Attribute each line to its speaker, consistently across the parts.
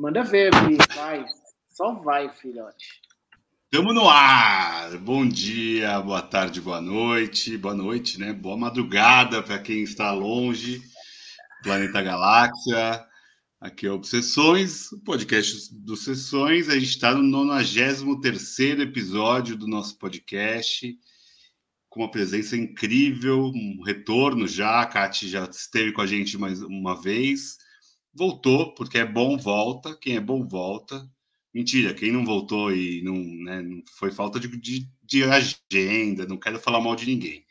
Speaker 1: Manda ver, Bi, vai. Só vai, filhote.
Speaker 2: Estamos no ar! Bom dia, boa tarde, boa noite. Boa noite, né? Boa madrugada para quem está longe, Planeta Galáxia. Aqui é Obsessões, o podcast dos Sessões. A gente está no 93 episódio do nosso podcast, com uma presença incrível, um retorno já. A Kate já esteve com a gente mais uma vez. Voltou, porque é bom, volta. Quem é bom, volta. Mentira, quem não voltou e não, né, não foi falta de, de, de, agenda, não quero falar mal de ninguém.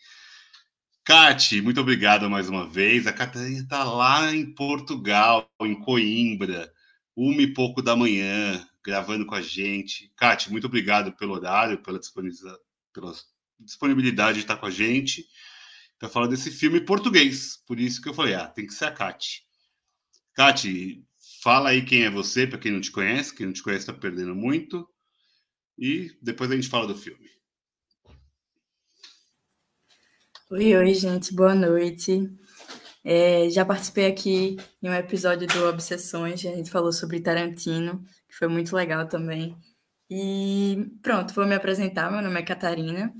Speaker 2: Cati, muito obrigado mais uma vez. A Catarina está lá em Portugal, em Coimbra, uma e pouco da manhã, gravando com a gente. Cati, muito obrigado pelo horário, pela disponibilidade, pela disponibilidade de estar com a gente para falar desse filme português. Por isso que eu falei, ah, tem que ser a Cati. Cati, Fala aí quem é você, para quem não te conhece. Quem não te conhece está perdendo muito. E depois a gente fala do filme.
Speaker 3: Oi, oi, gente. Boa noite. É, já participei aqui em um episódio do Obsessões. A gente falou sobre Tarantino, que foi muito legal também. E pronto, vou me apresentar. Meu nome é Catarina.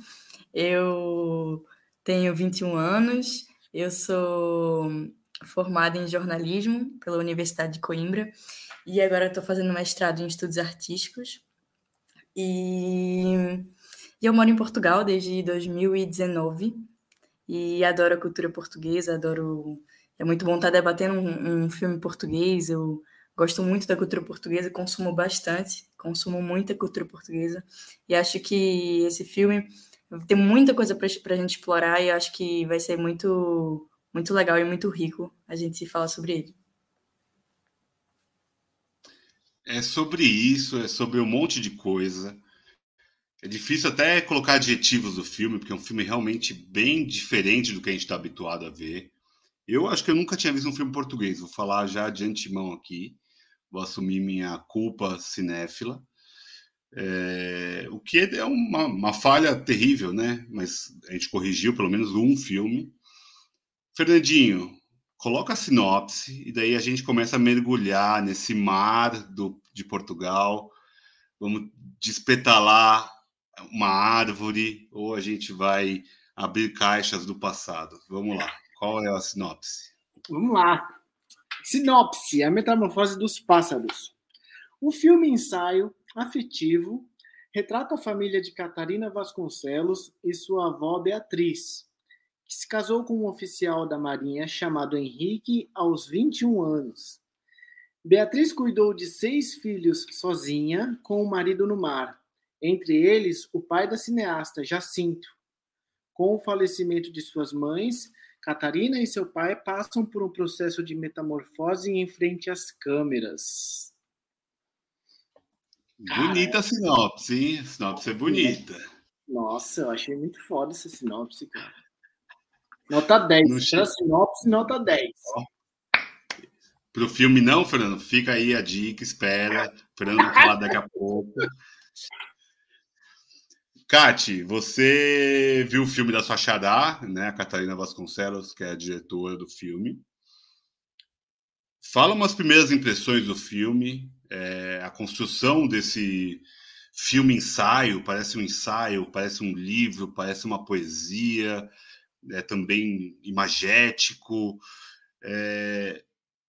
Speaker 3: Eu tenho 21 anos. Eu sou formada em jornalismo pela Universidade de Coimbra e agora estou fazendo mestrado em estudos artísticos. E, e eu moro em Portugal desde 2019 e adoro a cultura portuguesa, adoro. É muito bom estar debatendo um, um filme português. Eu gosto muito da cultura portuguesa, consumo bastante, consumo muita cultura portuguesa e acho que esse filme tem muita coisa para a gente explorar e acho que vai ser muito muito legal e muito rico a gente falar sobre ele.
Speaker 2: É sobre isso, é sobre um monte de coisa. É difícil até colocar adjetivos do filme, porque é um filme realmente bem diferente do que a gente está habituado a ver. Eu acho que eu nunca tinha visto um filme português, vou falar já de antemão aqui, vou assumir minha culpa cinéfila. É, o que é uma, uma falha terrível, né? Mas a gente corrigiu pelo menos um filme. Fernandinho, coloca a sinopse e daí a gente começa a mergulhar nesse mar do, de Portugal. Vamos despetalar uma árvore ou a gente vai abrir caixas do passado. Vamos lá. Qual é a sinopse?
Speaker 1: Vamos lá. Sinopse: A Metamorfose dos Pássaros. O filme ensaio afetivo retrata a família de Catarina Vasconcelos e sua avó Beatriz, que se casou com um oficial da Marinha chamado Henrique aos 21 anos. Beatriz cuidou de seis filhos sozinha, com o marido no mar, entre eles o pai da cineasta, Jacinto. Com o falecimento de suas mães, Catarina e seu pai passam por um processo de metamorfose em frente às câmeras.
Speaker 2: Bonita a sinopse, hein? A sinopse é bonita.
Speaker 1: Nossa, eu achei muito foda essa sinopse, cara. Nota 10. No sinopse, nota 10.
Speaker 2: Pro filme não, Fernando, fica aí a dica, espera. Fernando falar daqui a pouco. Cati, você viu o filme da sua xará, né? A Catarina Vasconcelos, que é a diretora do filme. Fala umas primeiras impressões do filme, é, a construção desse filme ensaio, parece um ensaio, parece um livro, parece uma poesia é, também imagético. É,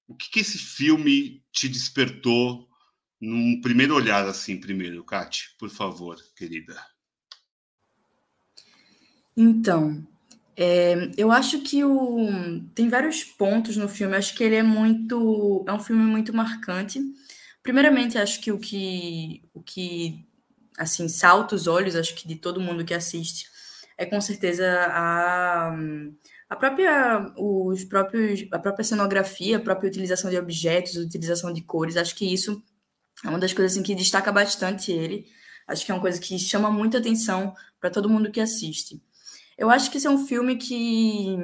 Speaker 2: o que, que esse filme te despertou num primeiro olhar, assim, primeiro, Kate, por favor, querida?
Speaker 3: Então, é, eu acho que o, tem vários pontos no filme. acho que ele é muito, é um filme muito marcante. Primeiramente, acho que o que, o que assim salta os olhos, acho que de todo mundo que assiste, é com certeza a, a própria os próprios a própria cenografia, a própria utilização de objetos, utilização de cores, acho que isso é uma das coisas assim, que destaca bastante ele. Acho que é uma coisa que chama muita atenção para todo mundo que assiste. Eu acho que esse é um filme que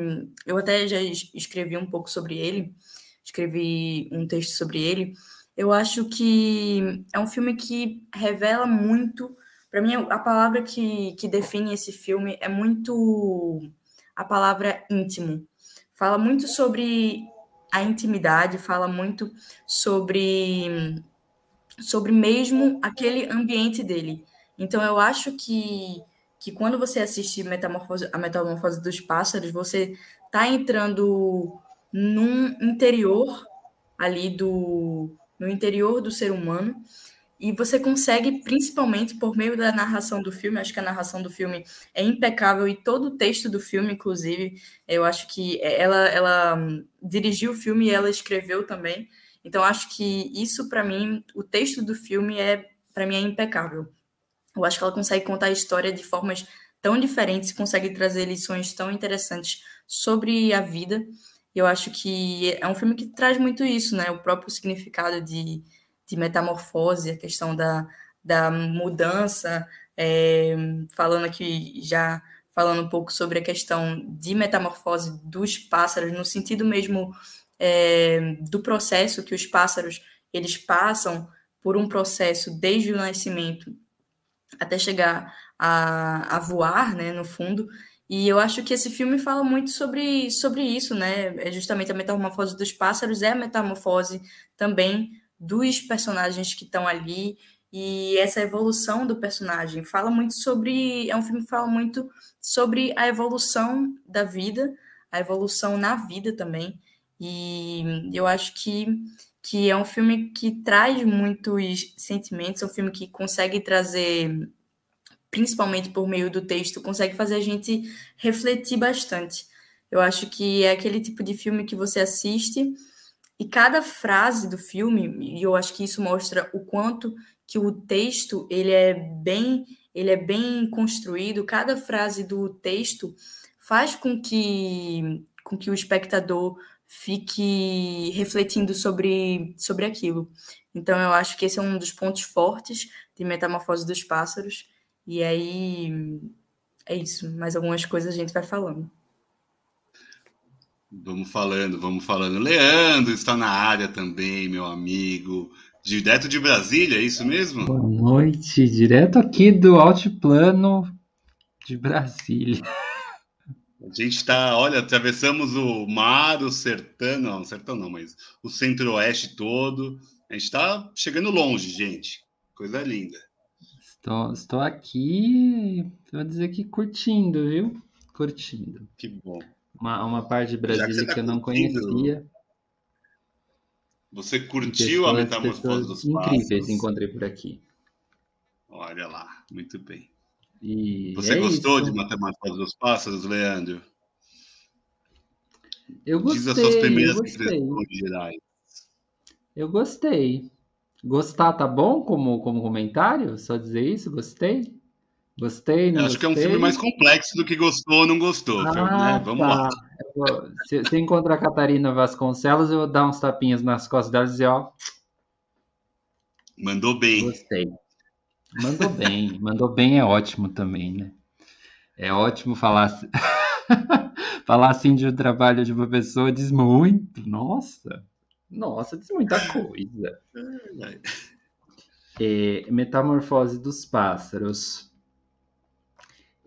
Speaker 3: eu até já escrevi um pouco sobre ele, escrevi um texto sobre ele. Eu acho que é um filme que revela muito para mim, a palavra que, que define esse filme é muito a palavra íntimo. Fala muito sobre a intimidade, fala muito sobre sobre mesmo aquele ambiente dele. Então eu acho que que quando você assiste Metamorfose, a Metamorfose dos Pássaros, você está entrando num interior ali do no interior do ser humano e você consegue, principalmente por meio da narração do filme, acho que a narração do filme é impecável e todo o texto do filme, inclusive, eu acho que ela, ela dirigiu o filme e ela escreveu também. Então, acho que isso, para mim, o texto do filme é, para mim, é impecável. Eu acho que ela consegue contar a história de formas tão diferentes, consegue trazer lições tão interessantes sobre a vida. Eu acho que é um filme que traz muito isso, né? O próprio significado de de metamorfose, a questão da, da mudança, é, falando aqui já falando um pouco sobre a questão de metamorfose dos pássaros, no sentido mesmo é, do processo que os pássaros eles passam por um processo desde o nascimento até chegar a, a voar, né, no fundo. E eu acho que esse filme fala muito sobre, sobre isso, né? É justamente a metamorfose dos pássaros é a metamorfose também dos personagens que estão ali e essa evolução do personagem. Fala muito sobre. É um filme que fala muito sobre a evolução da vida, a evolução na vida também. E eu acho que, que é um filme que traz muitos sentimentos, é um filme que consegue trazer, principalmente por meio do texto, consegue fazer a gente refletir bastante. Eu acho que é aquele tipo de filme que você assiste e cada frase do filme, e eu acho que isso mostra o quanto que o texto ele é bem ele é bem construído, cada frase do texto faz com que com que o espectador fique refletindo sobre, sobre aquilo. Então eu acho que esse é um dos pontos fortes de Metamorfose dos Pássaros. E aí é isso, mais algumas coisas a gente vai falando.
Speaker 2: Vamos falando, vamos falando. Leandro está na área também, meu amigo. Direto de Brasília, é isso mesmo?
Speaker 4: Boa noite, direto aqui do Altiplano de Brasília.
Speaker 2: A gente está, olha, atravessamos o mar, o sertão, não, sertão não, mas o centro-oeste todo. A gente está chegando longe, gente. Coisa linda.
Speaker 4: Estou, estou aqui, vou dizer que curtindo, viu? Curtindo.
Speaker 2: Que bom
Speaker 4: uma, uma parte de Brasília que, tá que eu não conhecia.
Speaker 2: Você curtiu a metamorfose dos
Speaker 4: incríveis pássaros? encontrei por aqui.
Speaker 2: Olha lá, muito bem. E Você é gostou isso. de Metamorfose dos Pássaros, Leandro?
Speaker 4: Eu gostei. Diz as suas primeiras impressões gerais. Eu gostei. Gostar tá bom como, como comentário? Só dizer isso? Gostei? Gostei, não
Speaker 2: Acho gostei. que é um filme mais complexo do que gostou ou não gostou. Ah, né? Vamos tá. lá.
Speaker 4: Vou, se, se encontrar a Catarina Vasconcelos, eu vou dar uns tapinhas nas costas dela e dizer, ó.
Speaker 2: Mandou bem.
Speaker 4: Gostei. Mandou bem. Mandou bem é ótimo também, né? É ótimo falar, falar assim de um trabalho de uma pessoa diz muito. Nossa. Nossa, diz muita coisa. É, metamorfose dos pássaros.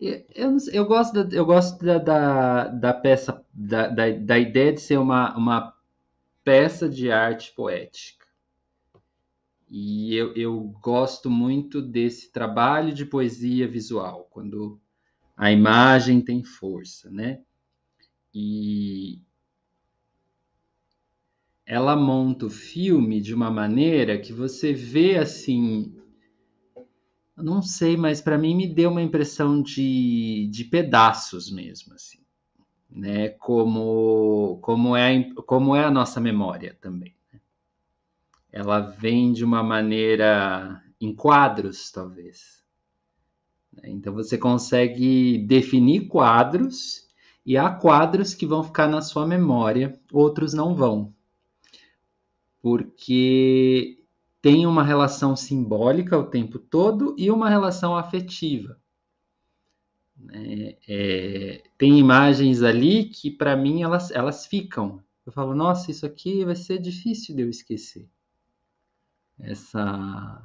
Speaker 4: Eu, eu gosto, da, eu gosto da, da, da peça, da, da, da, ideia de ser uma, uma peça de arte poética. E eu, eu gosto muito desse trabalho de poesia visual, quando a imagem tem força, né? E ela monta o filme de uma maneira que você vê assim não sei, mas para mim me deu uma impressão de, de pedaços mesmo, assim, né? Como, como, é, como é a nossa memória também. Né? Ela vem de uma maneira em quadros, talvez. Né? Então você consegue definir quadros e há quadros que vão ficar na sua memória, outros não vão. Porque tem uma relação simbólica o tempo todo e uma relação afetiva. É, é, tem imagens ali que, para mim, elas, elas ficam. Eu falo, nossa, isso aqui vai ser difícil de eu esquecer. Essa,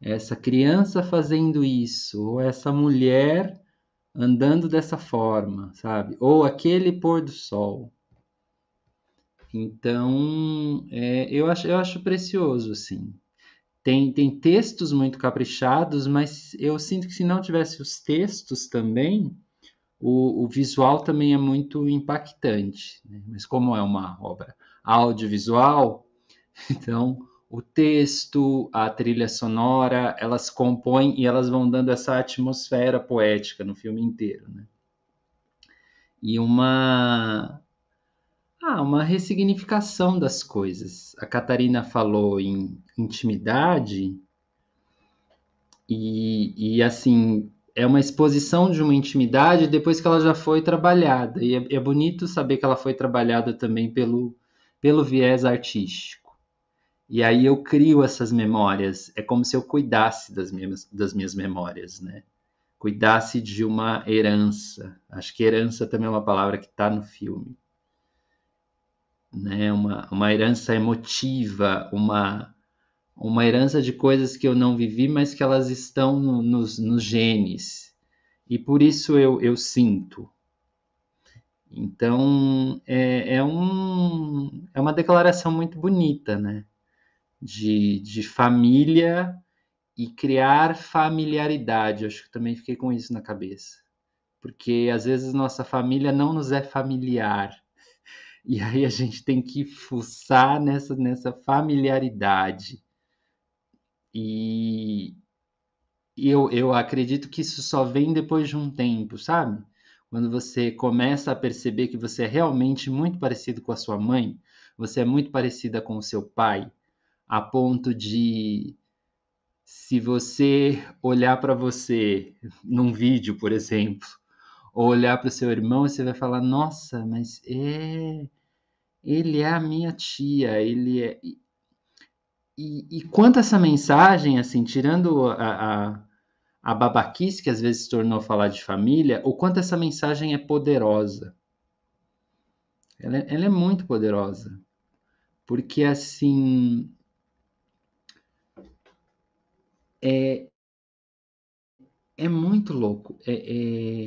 Speaker 4: essa criança fazendo isso, ou essa mulher andando dessa forma, sabe? Ou aquele pôr do sol. Então, é, eu, acho, eu acho precioso, sim. tem, tem textos muito caprichados, mas eu sinto que se não tivesse os textos também, o, o visual também é muito impactante. Né? Mas como é uma obra audiovisual, então o texto, a trilha sonora, elas compõem e elas vão dando essa atmosfera poética no filme inteiro, né? E uma ah, uma ressignificação das coisas. A Catarina falou em intimidade e, e assim é uma exposição de uma intimidade depois que ela já foi trabalhada e é, é bonito saber que ela foi trabalhada também pelo pelo viés artístico. E aí eu crio essas memórias. É como se eu cuidasse das minhas, das minhas memórias, né? Cuidasse de uma herança. Acho que herança também é uma palavra que está no filme. Né? Uma, uma herança emotiva, uma, uma herança de coisas que eu não vivi, mas que elas estão no, nos, nos genes. E por isso eu, eu sinto, então, é, é, um, é uma declaração muito bonita, né? De, de família e criar familiaridade. Acho que também fiquei com isso na cabeça. Porque às vezes nossa família não nos é familiar. E aí a gente tem que fuçar nessa, nessa familiaridade. E, eu, eu acredito que isso só vem depois de um tempo, sabe? quando você começa a perceber que você é realmente muito parecido com a sua mãe, você é muito parecida com o seu pai, a ponto de se você olhar para você num vídeo, por exemplo, ou olhar para o seu irmão, você vai falar: "Nossa, mas é ele é a minha tia, ele é e, e quanto essa mensagem, assim, tirando a, a a babaquice que às vezes se tornou falar de família, o quanto essa mensagem é poderosa. Ela é, ela é muito poderosa. Porque, assim. É, é muito louco. É,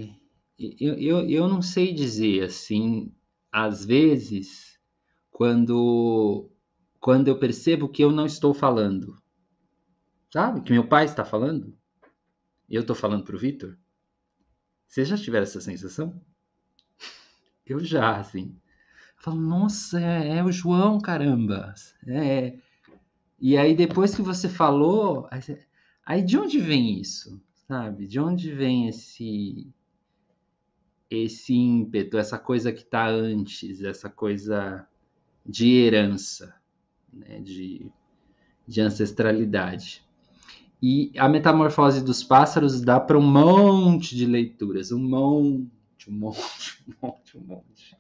Speaker 4: é, eu, eu, eu não sei dizer, assim, às vezes, quando, quando eu percebo que eu não estou falando. Sabe? Que meu pai está falando eu tô falando pro Vitor? Vocês já tiveram essa sensação? Eu já, assim. Eu falo, nossa, é, é, o João, caramba. É. E aí, depois que você falou, aí de onde vem isso? Sabe? De onde vem esse esse ímpeto, essa coisa que está antes, essa coisa de herança, né? de, de ancestralidade. E a metamorfose dos pássaros dá para um monte de leituras, um monte, um monte, um monte, um monte.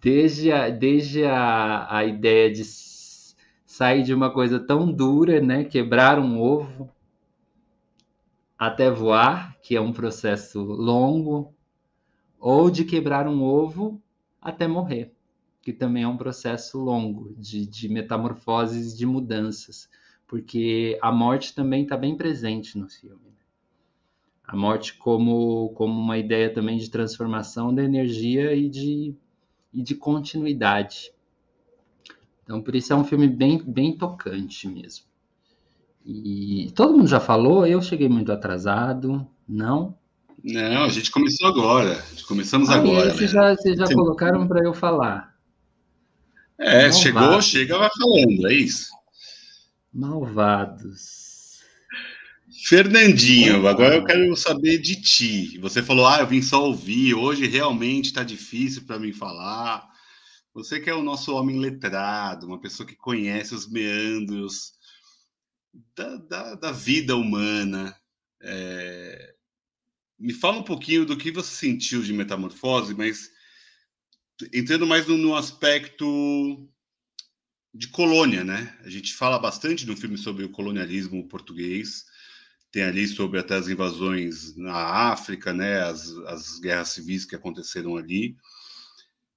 Speaker 4: Desde a, desde a, a ideia de sair de uma coisa tão dura, né, quebrar um ovo, até voar, que é um processo longo, ou de quebrar um ovo até morrer, que também é um processo longo de, de metamorfoses, de mudanças porque a morte também está bem presente no filme. Né? A morte como, como uma ideia também de transformação da energia e de, e de continuidade. Então, por isso é um filme bem, bem tocante mesmo. E todo mundo já falou, eu cheguei muito atrasado, não?
Speaker 2: Não, a gente começou agora. Começamos ah, agora.
Speaker 4: Vocês já, vocês já colocaram para eu falar.
Speaker 2: É, chegou, chega, vai falando, é isso.
Speaker 4: Malvados.
Speaker 2: Fernandinho, agora eu quero saber de ti. Você falou, ah, eu vim só ouvir, hoje realmente está difícil para mim falar. Você que é o nosso homem letrado, uma pessoa que conhece os meandros da, da, da vida humana. É... Me fala um pouquinho do que você sentiu de metamorfose, mas entrando mais no, no aspecto de colônia, né? A gente fala bastante no filme sobre o colonialismo português. Tem ali sobre até as invasões na África, né? As, as guerras civis que aconteceram ali.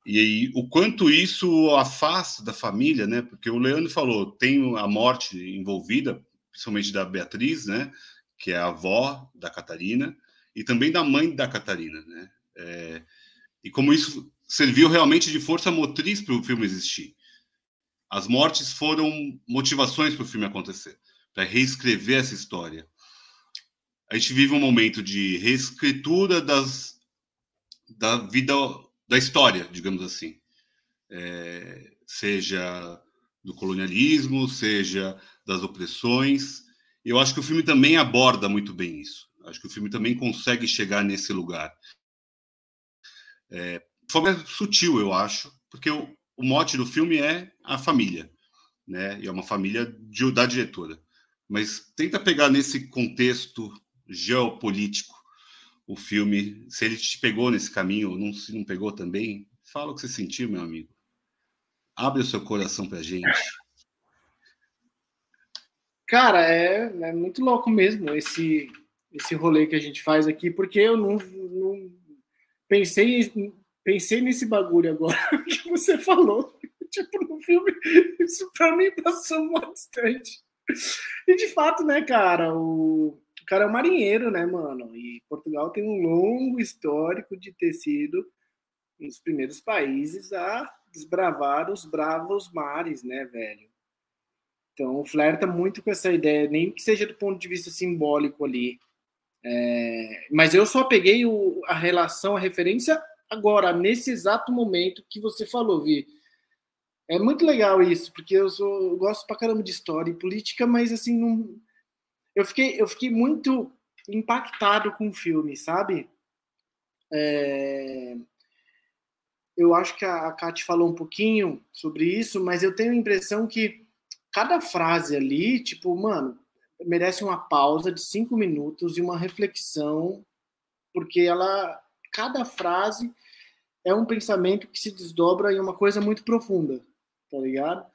Speaker 2: E aí, o quanto isso afasta da família, né? Porque o Leandro falou, tem a morte envolvida, principalmente da Beatriz, né? Que é a avó da Catarina, e também da mãe da Catarina, né? É, e como isso serviu realmente de força motriz para o filme existir as mortes foram motivações para o filme acontecer, para reescrever essa história. A gente vive um momento de reescritura das, da vida, da história, digamos assim. É, seja do colonialismo, seja das opressões. Eu acho que o filme também aborda muito bem isso. Acho que o filme também consegue chegar nesse lugar. É, de forma sutil, eu acho, porque o, o mote do filme é a família, né? E é uma família de, da diretora. Mas tenta pegar nesse contexto geopolítico o filme, se ele te pegou nesse caminho, não se não pegou também, fala o que você sentiu, meu amigo. Abre o seu coração pra gente.
Speaker 1: Cara, é, é muito louco mesmo esse esse rolê que a gente faz aqui, porque eu não, não pensei pensei nesse bagulho agora que você falou. Tipo, no filme, isso pra mim passou muito distante. E de fato, né, cara, o, o cara é um marinheiro, né, mano? E Portugal tem um longo histórico de ter sido um dos primeiros países a desbravar os bravos mares, né, velho? Então, flerta muito com essa ideia, nem que seja do ponto de vista simbólico ali. É, mas eu só peguei o, a relação, a referência agora, nesse exato momento que você falou, Vi. É muito legal isso, porque eu, sou, eu gosto pra caramba de história e política, mas assim, não, eu, fiquei, eu fiquei muito impactado com o filme, sabe? É, eu acho que a, a Kate falou um pouquinho sobre isso, mas eu tenho a impressão que cada frase ali, tipo, mano, merece uma pausa de cinco minutos e uma reflexão, porque ela, cada frase é um pensamento que se desdobra em uma coisa muito profunda, tá ligado?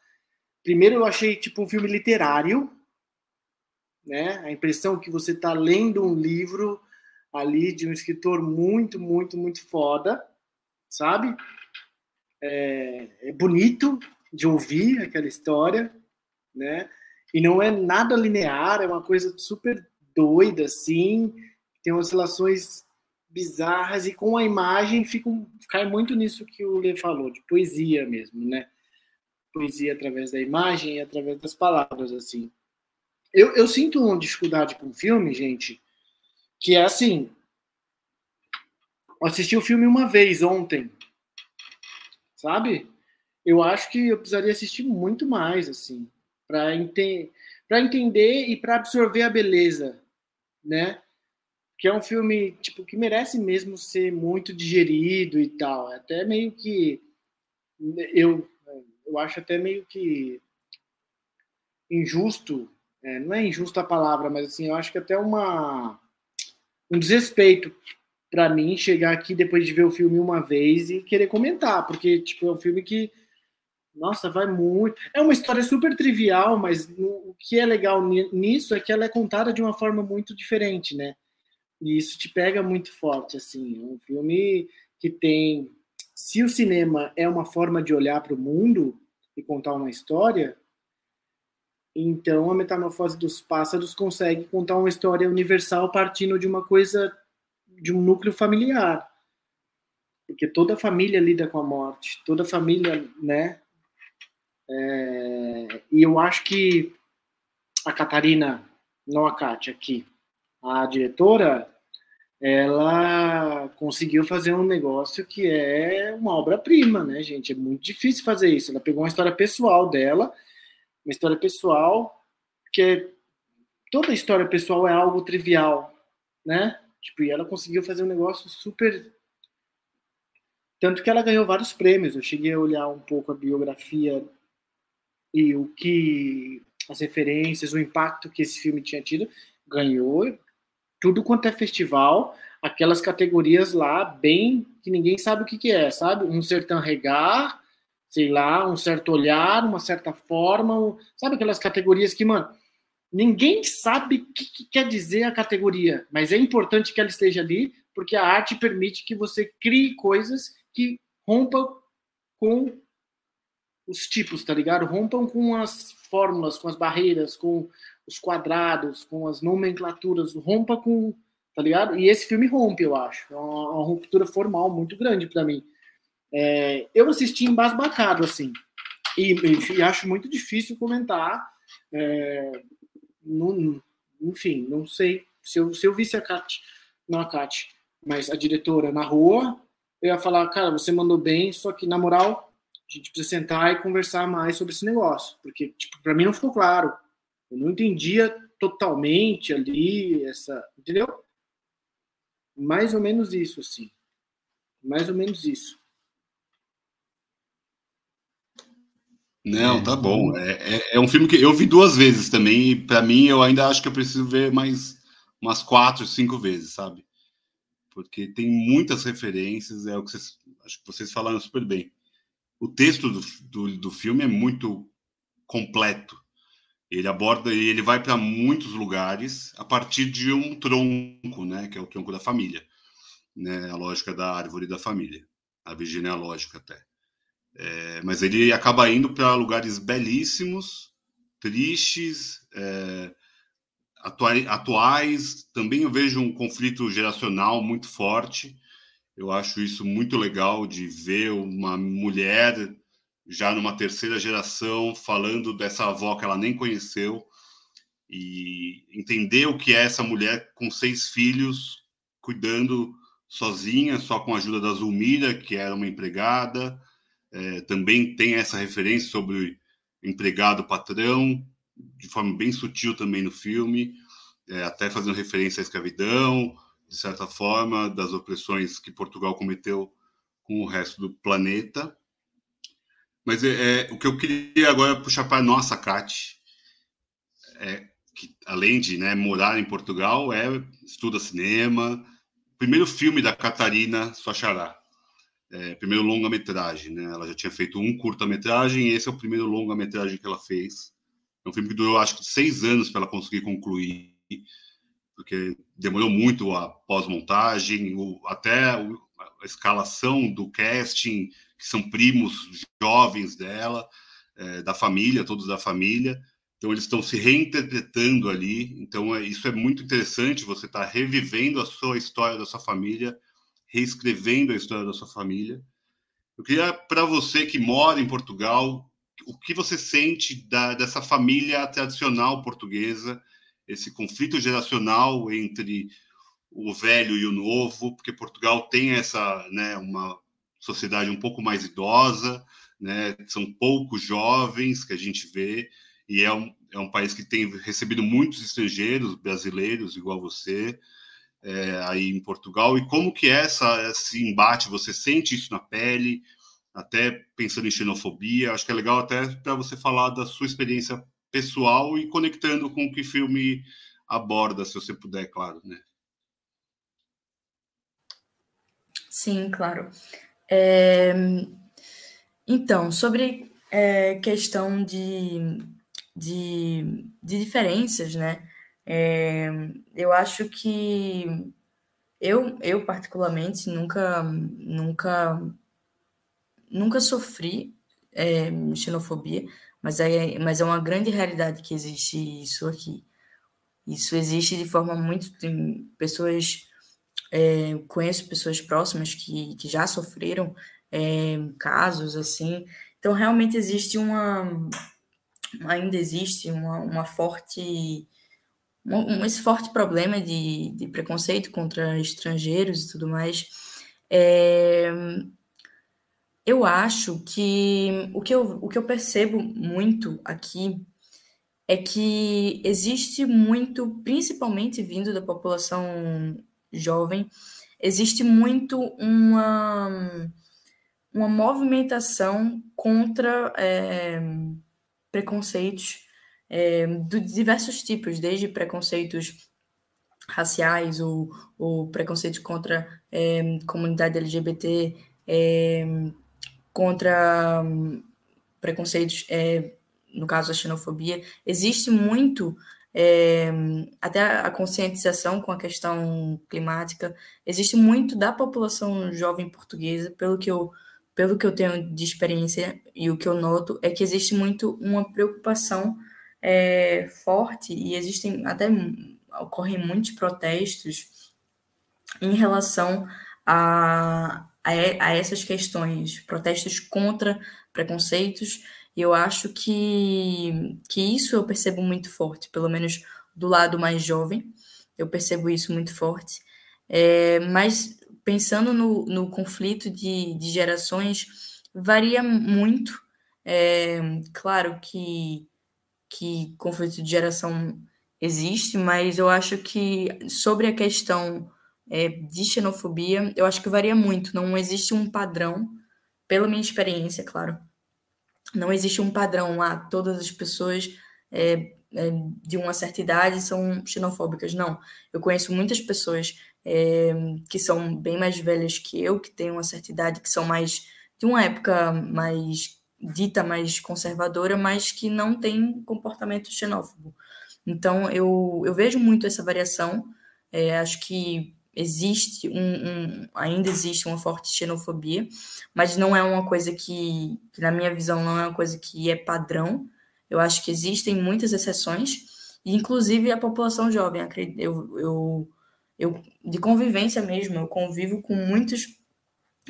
Speaker 1: Primeiro eu achei tipo um filme literário, né? A impressão que você tá lendo um livro ali de um escritor muito, muito, muito foda, sabe? É, é bonito de ouvir aquela história, né? E não é nada linear, é uma coisa super doida, assim, tem umas relações bizarras e com a imagem fica, cai muito nisso que o Lê falou, de poesia mesmo, né? Poesia através da imagem e através das palavras, assim. Eu, eu sinto uma dificuldade com o filme, gente, que é assim, assisti o filme uma vez ontem, sabe? Eu acho que eu precisaria assistir muito mais, assim para ente entender e para absorver a beleza, né? Que é um filme tipo que merece mesmo ser muito digerido e tal. É até meio que eu eu acho até meio que injusto, é, não é injusta a palavra, mas assim, eu acho que até uma um desrespeito para mim chegar aqui depois de ver o filme uma vez e querer comentar, porque tipo é um filme que nossa, vai muito. É uma história super trivial, mas o que é legal nisso é que ela é contada de uma forma muito diferente, né? E isso te pega muito forte, assim. É um filme que tem. Se o cinema é uma forma de olhar para o mundo e contar uma história, então a Metamorfose dos Pássaros consegue contar uma história universal partindo de uma coisa, de um núcleo familiar. Porque toda família lida com a morte, toda família, né, é, e eu acho que a Catarina, não a aqui, a diretora, ela conseguiu fazer um negócio que é uma obra-prima, né, gente? É muito difícil fazer isso. Ela pegou uma história pessoal dela, uma história pessoal que é, toda história pessoal é algo trivial, né? Tipo, e ela conseguiu fazer um negócio super tanto que ela ganhou vários prêmios. Eu cheguei a olhar um pouco a biografia e o que as referências, o impacto que esse filme tinha tido, ganhou tudo quanto é festival, aquelas categorias lá bem que ninguém sabe o que, que é, sabe? Um sertão regar, sei lá, um certo olhar, uma certa forma, sabe aquelas categorias que, mano, ninguém sabe o que, que quer dizer a categoria, mas é importante que ela esteja ali, porque a arte permite que você crie coisas que rompam com os tipos, tá ligado? Rompam com as fórmulas, com as barreiras, com os quadrados, com as nomenclaturas, rompa com, tá ligado? E esse filme rompe, eu acho. É uma, uma ruptura formal muito grande para mim. É, eu assisti embasbacado, assim. e, e, acho muito difícil comentar. É, enfim, não sei. Se eu, se eu visse a Kat, não a Kat, mas a diretora na rua, eu ia falar, cara, você mandou bem, só que na moral, a gente precisa sentar e conversar mais sobre esse negócio, porque tipo, para mim não ficou claro. Eu não entendia totalmente ali essa, entendeu? Mais ou menos isso, assim. Mais ou menos isso.
Speaker 2: Não, tá bom. É, é, é, um filme que eu vi duas vezes também, e para mim eu ainda acho que eu preciso ver mais umas quatro, cinco vezes, sabe? Porque tem muitas referências, é o que vocês, acho que vocês falaram super bem. O texto do, do, do filme é muito completo. Ele aborda e ele vai para muitos lugares a partir de um tronco, né, que é o tronco da família, né, a lógica da árvore da família, a genealógica até. É, mas ele acaba indo para lugares belíssimos, tristes, é, atuais. Também eu vejo um conflito geracional muito forte. Eu acho isso muito legal de ver uma mulher já numa terceira geração falando dessa avó que ela nem conheceu e entender o que é essa mulher com seis filhos cuidando sozinha, só com a ajuda da Zulmira, que era uma empregada, é, também tem essa referência sobre empregado patrão, de forma bem sutil também no filme, é, até fazendo referência à escravidão, de certa forma, das opressões que Portugal cometeu com o resto do planeta. Mas é, é o que eu queria agora puxar para a nossa, Cat, é que além de né, morar em Portugal, é estuda cinema. Primeiro filme da Catarina Soachará é, primeiro longa-metragem, né? Ela já tinha feito um curta-metragem e esse é o primeiro longa-metragem que ela fez. É um filme que durou, acho que, seis anos para ela conseguir concluir, porque demorou muito a pós-montagem, até a escalação do casting, que são primos jovens dela, é, da família, todos da família. Então, eles estão se reinterpretando ali. Então, é, isso é muito interessante, você está revivendo a sua história da sua família reescrevendo a história da sua família. Eu queria, para você que mora em Portugal, o que você sente da, dessa família tradicional portuguesa, esse conflito geracional entre o velho e o novo, porque Portugal tem essa, né, uma sociedade um pouco mais idosa, né, são poucos jovens que a gente vê, e é um, é um país que tem recebido muitos estrangeiros, brasileiros, igual você, é, aí em Portugal. E como que é essa, esse embate, você sente isso na pele, até pensando em xenofobia, acho que é legal até para você falar da sua experiência pessoal e conectando com o que o filme aborda, se você puder, claro, né?
Speaker 3: Sim, claro. É... Então, sobre é, questão de, de, de diferenças, né? É, eu acho que eu, eu particularmente nunca, nunca, nunca sofri é, xenofobia, mas é, mas é uma grande realidade que existe isso aqui. Isso existe de forma muito. Tem pessoas. É, conheço pessoas próximas que, que já sofreram é, casos assim. Então, realmente existe uma. Ainda existe uma, uma forte um, esse forte problema de, de preconceito contra estrangeiros e tudo mais, é, eu acho que o que eu, o que eu percebo muito aqui é que existe muito, principalmente vindo da população jovem, existe muito uma, uma movimentação contra é, preconceitos é, de diversos tipos, desde preconceitos raciais ou, ou preconceitos contra é, comunidade LGBT, contra um, preconceitos, é, no caso a xenofobia, existe muito é, até a conscientização com a questão climática, existe muito da população jovem portuguesa, pelo que eu pelo que eu tenho de experiência e o que eu noto é que existe muito uma preocupação é, forte e existem até ocorrem muitos protestos em relação a, a, a essas questões, protestos contra preconceitos Eu acho que, que isso eu percebo muito forte, pelo menos do lado mais jovem, eu percebo isso muito forte. É, mas pensando no, no conflito de, de gerações, varia muito. É, claro que, que conflito de geração existe, mas eu acho que sobre a questão é, de xenofobia, eu acho que varia muito. Não existe um padrão, pela minha experiência, claro. Não existe um padrão lá, todas as pessoas é, é, de uma certa idade são xenofóbicas. Não. Eu conheço muitas pessoas é, que são bem mais velhas que eu, que têm uma certa idade, que são mais de uma época mais dita mais conservadora, mas que não tem comportamento xenófobo. Então, eu, eu vejo muito essa variação. É, acho que existe um, um, ainda existe uma forte xenofobia, mas não é uma coisa que, que, na minha visão, não é uma coisa que é padrão. Eu acho que existem muitas exceções, e inclusive a população jovem. Eu, eu, eu de convivência mesmo, eu convivo com muitos,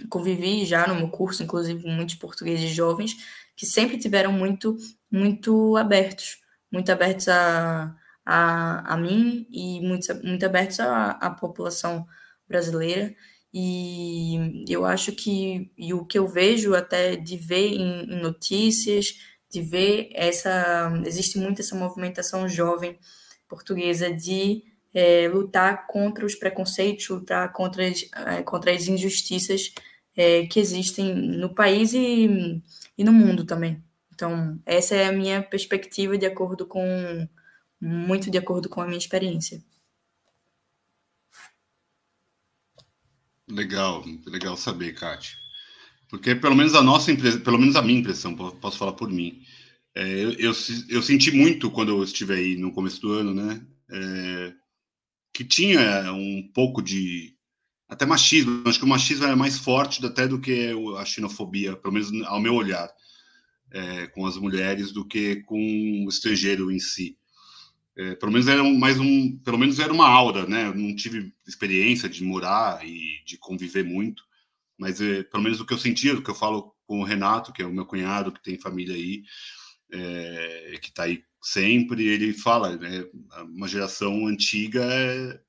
Speaker 3: convivi já no meu curso, inclusive com muitos portugueses jovens que sempre tiveram muito, muito abertos, muito abertos a a, a mim e muito, muito abertos à, à população brasileira. E eu acho que e o que eu vejo até de ver em, em notícias, de ver essa. Existe muito essa movimentação jovem portuguesa de é, lutar contra os preconceitos, lutar contra as, é, contra as injustiças é, que existem no país e, e no mundo também. Então, essa é a minha perspectiva de acordo com muito de acordo com a minha experiência.
Speaker 2: Legal, legal saber, Kátia. Porque pelo menos a nossa impressão, pelo menos a minha impressão, posso falar por mim, é, eu, eu, eu, senti muito quando eu estive aí no começo do ano, né? É, que tinha um pouco de até machismo. Acho que o machismo era mais forte até do que a xenofobia, pelo menos ao meu olhar, é, com as mulheres, do que com o estrangeiro em si. É, pelo menos era mais um, pelo menos era uma aura, né? Eu não tive experiência de morar e de conviver muito, mas é, pelo menos o que eu sentia, o que eu falo com o Renato, que é o meu cunhado que tem família aí, é, que está aí sempre, ele fala, né? Uma geração antiga é,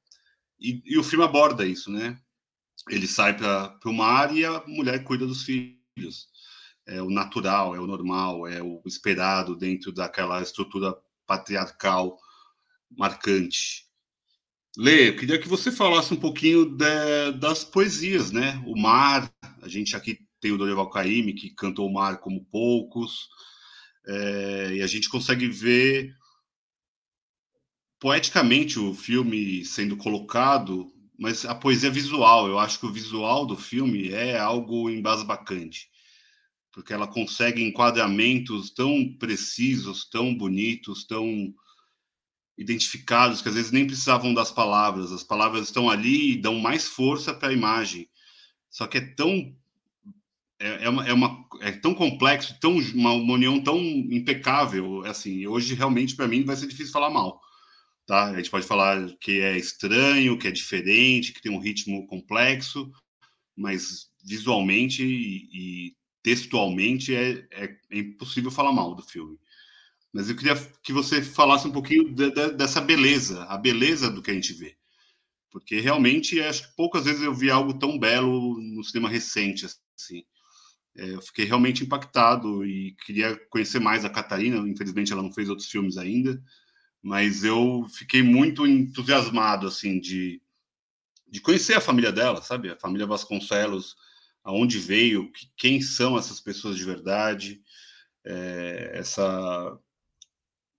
Speaker 2: e, e, o filme aborda isso, né? Ele sai para o mar e a mulher cuida dos filhos. É o natural, é o normal, é o esperado dentro daquela estrutura patriarcal marcante. Lê, eu queria que você falasse um pouquinho de, das poesias, né? O mar, a gente aqui tem o Dorival Caymmi, que cantou o mar como poucos, é, e a gente consegue ver poeticamente o filme sendo colocado, mas a poesia visual, eu acho que o visual do filme é algo embasbacante, porque ela consegue enquadramentos tão precisos, tão bonitos, tão identificados que às vezes nem precisavam das palavras. As palavras estão ali e dão mais força para a imagem. Só que é tão é, é, uma, é, uma, é tão complexo, tão uma, uma união tão impecável, assim. Hoje realmente para mim vai ser difícil falar mal, tá? A gente pode falar que é estranho, que é diferente, que tem um ritmo complexo, mas visualmente e, e textualmente é, é, é impossível falar mal do filme. Mas eu queria que você falasse um pouquinho de, de, dessa beleza, a beleza do que a gente vê. Porque realmente acho que poucas vezes eu vi algo tão belo no cinema recente assim. É, eu fiquei realmente impactado e queria conhecer mais a Catarina. Infelizmente ela não fez outros filmes ainda, mas eu fiquei muito entusiasmado assim de, de conhecer a família dela, sabe? A família Vasconcelos, aonde veio, quem são essas pessoas de verdade, é, essa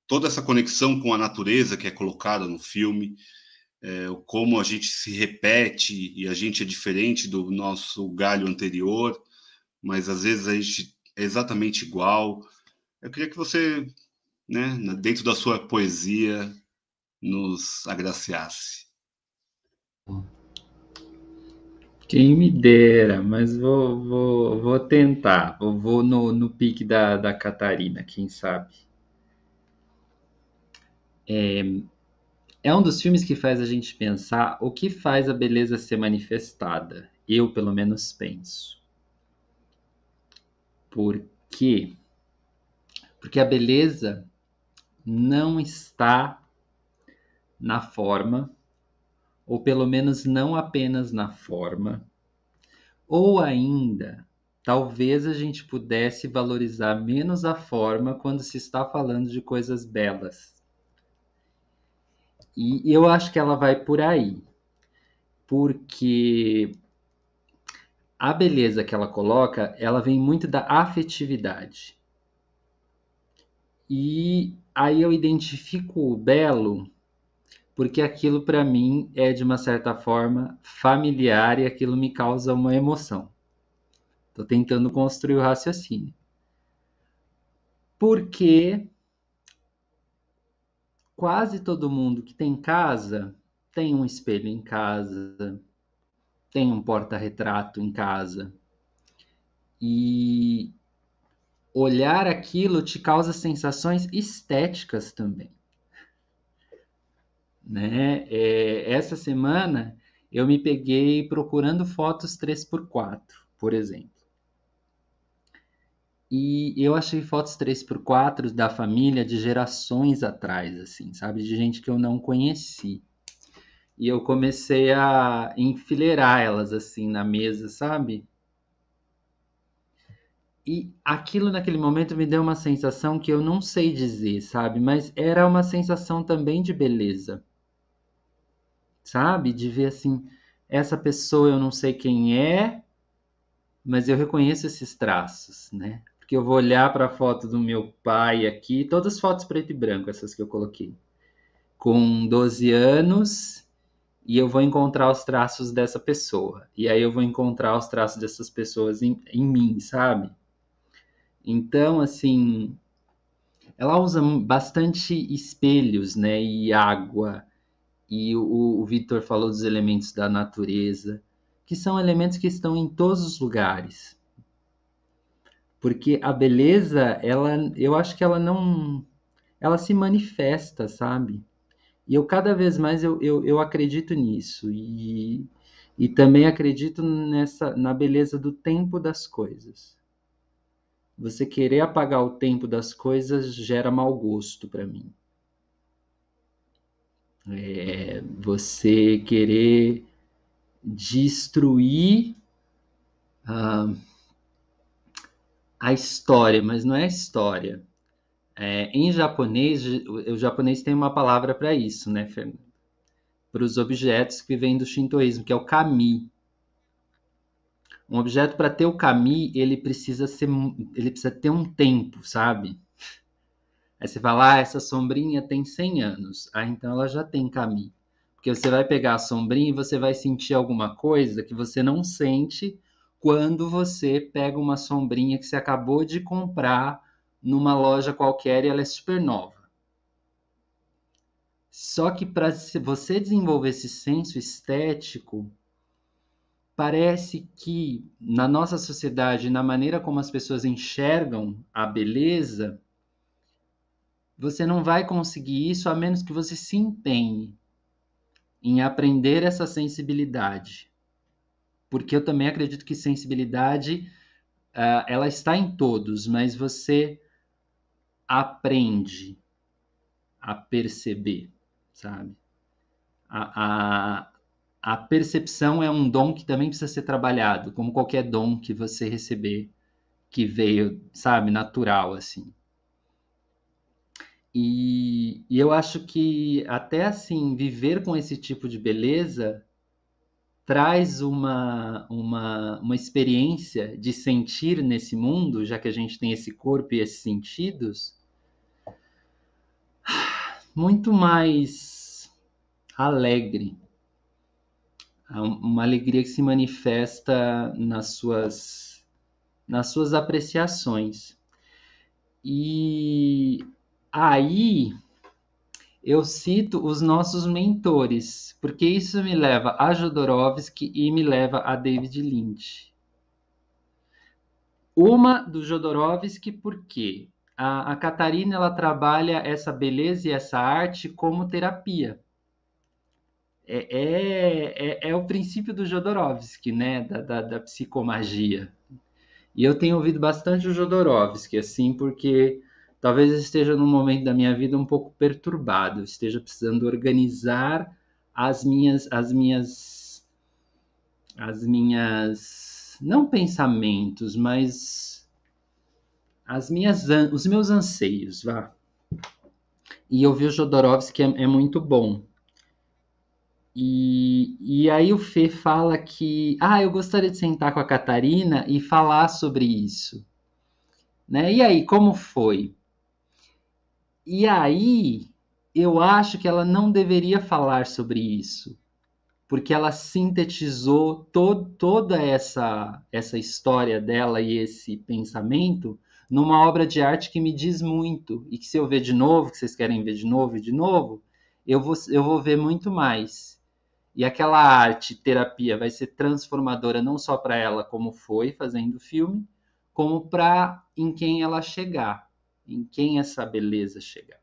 Speaker 2: toda essa conexão com a natureza que é colocada no filme, é, como a gente se repete e a gente é diferente do nosso galho anterior, mas às vezes a gente é exatamente igual. Eu queria que você, né, dentro da sua poesia, nos agraciasse.
Speaker 4: Quem me dera, mas vou, vou, vou tentar. Vou, vou no, no pique da, da Catarina, quem sabe. É, é um dos filmes que faz a gente pensar o que faz a beleza ser manifestada. Eu, pelo menos, penso. Porque Porque a beleza não está na forma, ou pelo menos não apenas na forma, ou ainda, talvez a gente pudesse valorizar menos a forma quando se está falando de coisas belas. E eu acho que ela vai por aí, porque a beleza que ela coloca, ela vem muito da afetividade. E aí eu identifico o belo porque aquilo para mim é de uma certa forma familiar e aquilo me causa uma emoção. Estou tentando construir o raciocínio. Porque quase todo mundo que tem casa tem um espelho em casa, tem um porta-retrato em casa. E olhar aquilo te causa sensações estéticas também. Né? É, essa semana eu me peguei procurando fotos 3x4, por exemplo. E eu achei fotos 3x4 da família de gerações atrás, assim, sabe? De gente que eu não conheci. E eu comecei a enfileirar elas assim na mesa, sabe? E aquilo naquele momento me deu uma sensação que eu não sei dizer, sabe? Mas era uma sensação também de beleza. Sabe? De ver assim, essa pessoa eu não sei quem é, mas eu reconheço esses traços, né? Porque eu vou olhar para a foto do meu pai aqui, todas as fotos preto e branco, essas que eu coloquei. Com 12 anos, e eu vou encontrar os traços dessa pessoa. E aí eu vou encontrar os traços dessas pessoas em, em mim, sabe? Então, assim, ela usa bastante espelhos, né? E água. E o, o Vitor falou dos elementos da natureza, que são elementos que estão em todos os lugares. Porque a beleza, ela, eu acho que ela não, ela se manifesta, sabe? E eu cada vez mais eu, eu, eu acredito nisso. E, e também acredito nessa na beleza do tempo das coisas. Você querer apagar o tempo das coisas gera mau gosto para mim. É, você querer destruir uh, a história, mas não é história. É, em japonês, o, japonês tem uma palavra para isso, né, Fernando? Para os objetos que vêm do shintoísmo, que é o kami. Um objeto para ter o kami, ele precisa ser, ele precisa ter um tempo, sabe? Aí você fala, ah, essa sombrinha tem 100 anos. Ah, então ela já tem kami. Porque você vai pegar a sombrinha e você vai sentir alguma coisa que você não sente quando você pega uma sombrinha que você acabou de comprar numa loja qualquer e ela é super nova. Só que para você desenvolver esse senso estético, parece que na nossa sociedade, na maneira como as pessoas enxergam a beleza, você não vai conseguir isso a menos que você se empenhe em aprender essa sensibilidade. Porque eu também acredito que sensibilidade uh, ela está em todos, mas você aprende a perceber, sabe? A, a, a percepção é um dom que também precisa ser trabalhado, como qualquer dom que você receber que veio, sabe, natural, assim. E, e, eu acho que até assim, viver com esse tipo de beleza traz uma, uma, uma experiência de sentir nesse mundo, já que a gente tem esse corpo e esses sentidos, muito mais alegre. Uma alegria que se manifesta nas suas, nas suas apreciações. E aí eu cito os nossos mentores, porque isso me leva a Jodorowsky e me leva a David Lynch. Uma do Jodorowsky, porque a, a Catarina ela trabalha essa beleza e essa arte como terapia. É, é, é, é o princípio do Jodorowsky, né? Da, da, da, psicomagia. E eu tenho ouvido bastante o Jodorowsky, assim, porque talvez esteja num momento da minha vida um pouco perturbado, esteja precisando organizar as minhas as minhas as minhas não pensamentos, mas as minhas os meus anseios, vá. E eu vi o Jodorowsky é, é muito bom. E, e aí o Fê fala que, ah, eu gostaria de sentar com a Catarina e falar sobre isso. Né? E aí, como foi? E aí, eu acho que ela não deveria falar sobre isso, porque ela sintetizou to toda essa, essa história dela e esse pensamento numa obra de arte que me diz muito, e que se eu ver de novo, que vocês querem ver de novo e de novo, eu vou, eu vou ver muito mais. E aquela arte, terapia, vai ser transformadora não só para ela, como foi fazendo o filme, como para em quem ela chegar, em quem essa beleza chegar.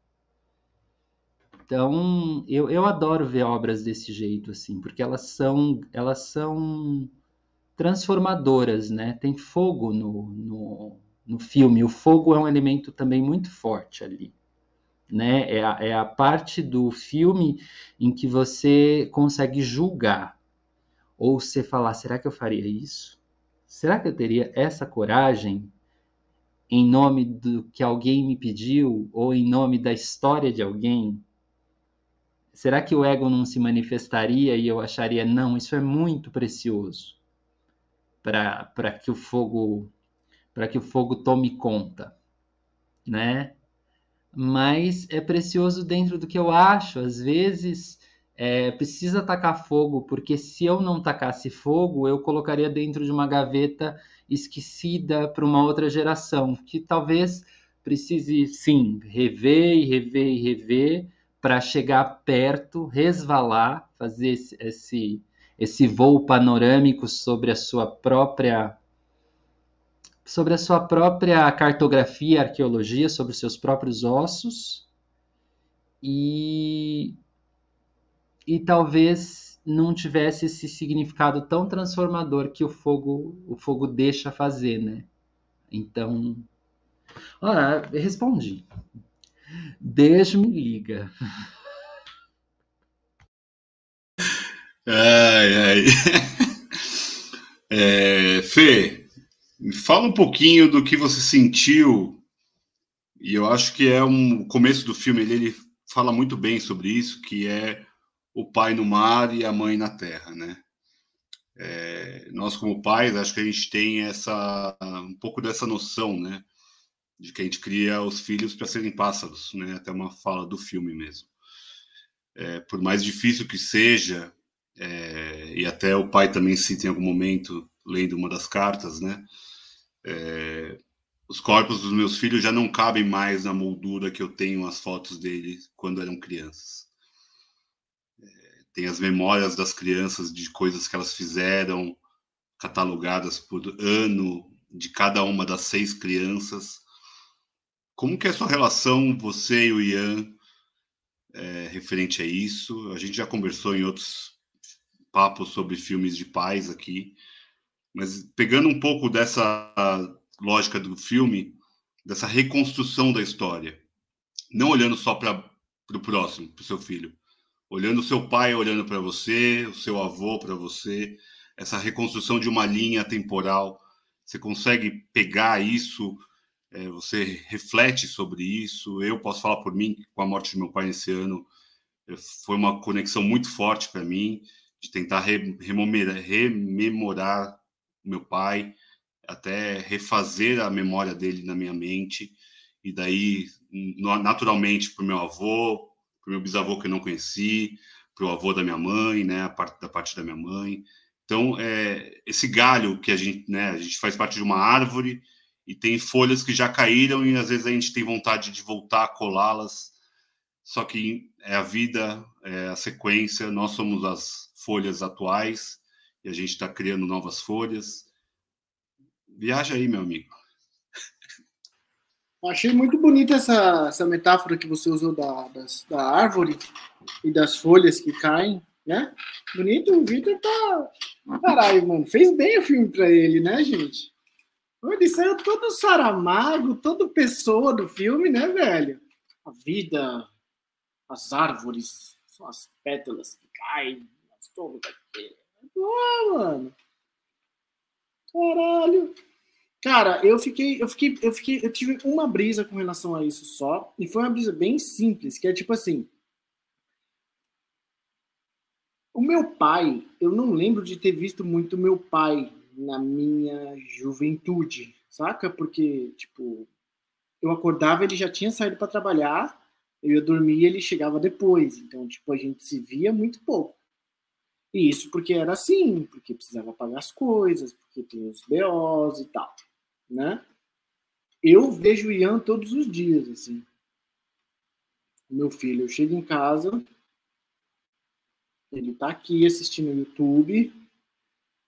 Speaker 4: Então, eu, eu adoro ver obras desse jeito, assim, porque elas são, elas são transformadoras, né? Tem fogo no, no, no filme. O fogo é um elemento também muito forte ali né? É a, é a parte do filme em que você consegue julgar. Ou você falar, será que eu faria isso? Será que eu teria essa coragem em nome do que alguém me pediu ou em nome da história de alguém? Será que o ego não se manifestaria e eu acharia, não, isso é muito precioso para que o fogo para que o fogo tome conta, né? mas é precioso dentro do que eu acho. Às vezes é, precisa tacar fogo, porque se eu não tacasse fogo, eu colocaria dentro de uma gaveta esquecida para uma outra geração, que talvez precise sim rever e rever e rever para chegar perto, resvalar, fazer esse, esse, esse voo panorâmico sobre a sua própria sobre a sua própria cartografia, arqueologia, sobre os seus próprios ossos. E, e talvez não tivesse esse significado tão transformador que o fogo o fogo deixa fazer, né? Então, olha, respondi. Beijo, me liga.
Speaker 2: Ai, ai. É, Fê, Fala um pouquinho do que você sentiu, e eu acho que é um o começo do filme, ele, ele fala muito bem sobre isso, que é o pai no mar e a mãe na terra, né? É, nós como pais, acho que a gente tem essa um pouco dessa noção, né? De que a gente cria os filhos para serem pássaros, né? Até uma fala do filme mesmo. É, por mais difícil que seja, é, e até o pai também cita em algum momento, lendo uma das cartas, né? É, os corpos dos meus filhos já não cabem mais na moldura que eu tenho as fotos deles quando eram crianças. Tem as memórias das crianças de coisas que elas fizeram, catalogadas por ano de cada uma das seis crianças. Como que é a sua relação, você e o Ian, é, referente a isso? A gente já conversou em outros papos sobre filmes de pais aqui. Mas pegando um pouco dessa lógica do filme, dessa reconstrução da história, não olhando só para o próximo, para o seu filho, olhando o seu pai olhando para você, o seu avô para você, essa reconstrução de uma linha temporal, você consegue pegar isso, é, você reflete sobre isso. Eu posso falar por mim, com a morte de meu pai esse ano, é, foi uma conexão muito forte para mim, de tentar rememorar, rememorar meu pai, até refazer a memória dele na minha mente, e daí, naturalmente, para o meu avô, para o meu bisavô que eu não conheci, para o avô da minha mãe, né, a parte da parte da minha mãe. Então, é, esse galho que a gente, né, a gente faz parte de uma árvore e tem folhas que já caíram e às vezes a gente tem vontade de voltar a colá-las. Só que é a vida, é a sequência, nós somos as folhas atuais e a gente está criando novas folhas. Viaja aí, meu amigo.
Speaker 1: Achei muito bonita essa, essa metáfora que você usou da, das, da árvore e das folhas que caem, né? Bonito, o Victor tá. Caralho, mano, fez bem o filme pra ele, né, gente? Ele saiu todo Saramago, todo pessoa do filme, né, velho? A vida, as árvores, são as pétalas que caem, as torres daqui. Pô, mano. Caralho. Cara, eu fiquei, eu fiquei, eu fiquei, eu tive uma brisa com relação a isso só, e foi uma brisa bem simples, que é tipo assim. O meu pai, eu não lembro de ter visto muito meu pai na minha juventude, saca? Porque, tipo, eu acordava, ele já tinha saído para trabalhar, eu ia dormir e ele chegava depois. Então, tipo, a gente se via muito pouco. E isso porque era assim, porque precisava pagar as coisas, porque tem os BOs e tal, né? Eu vejo o Ian todos os dias, assim. Meu filho, eu chego em casa, ele tá aqui assistindo o YouTube,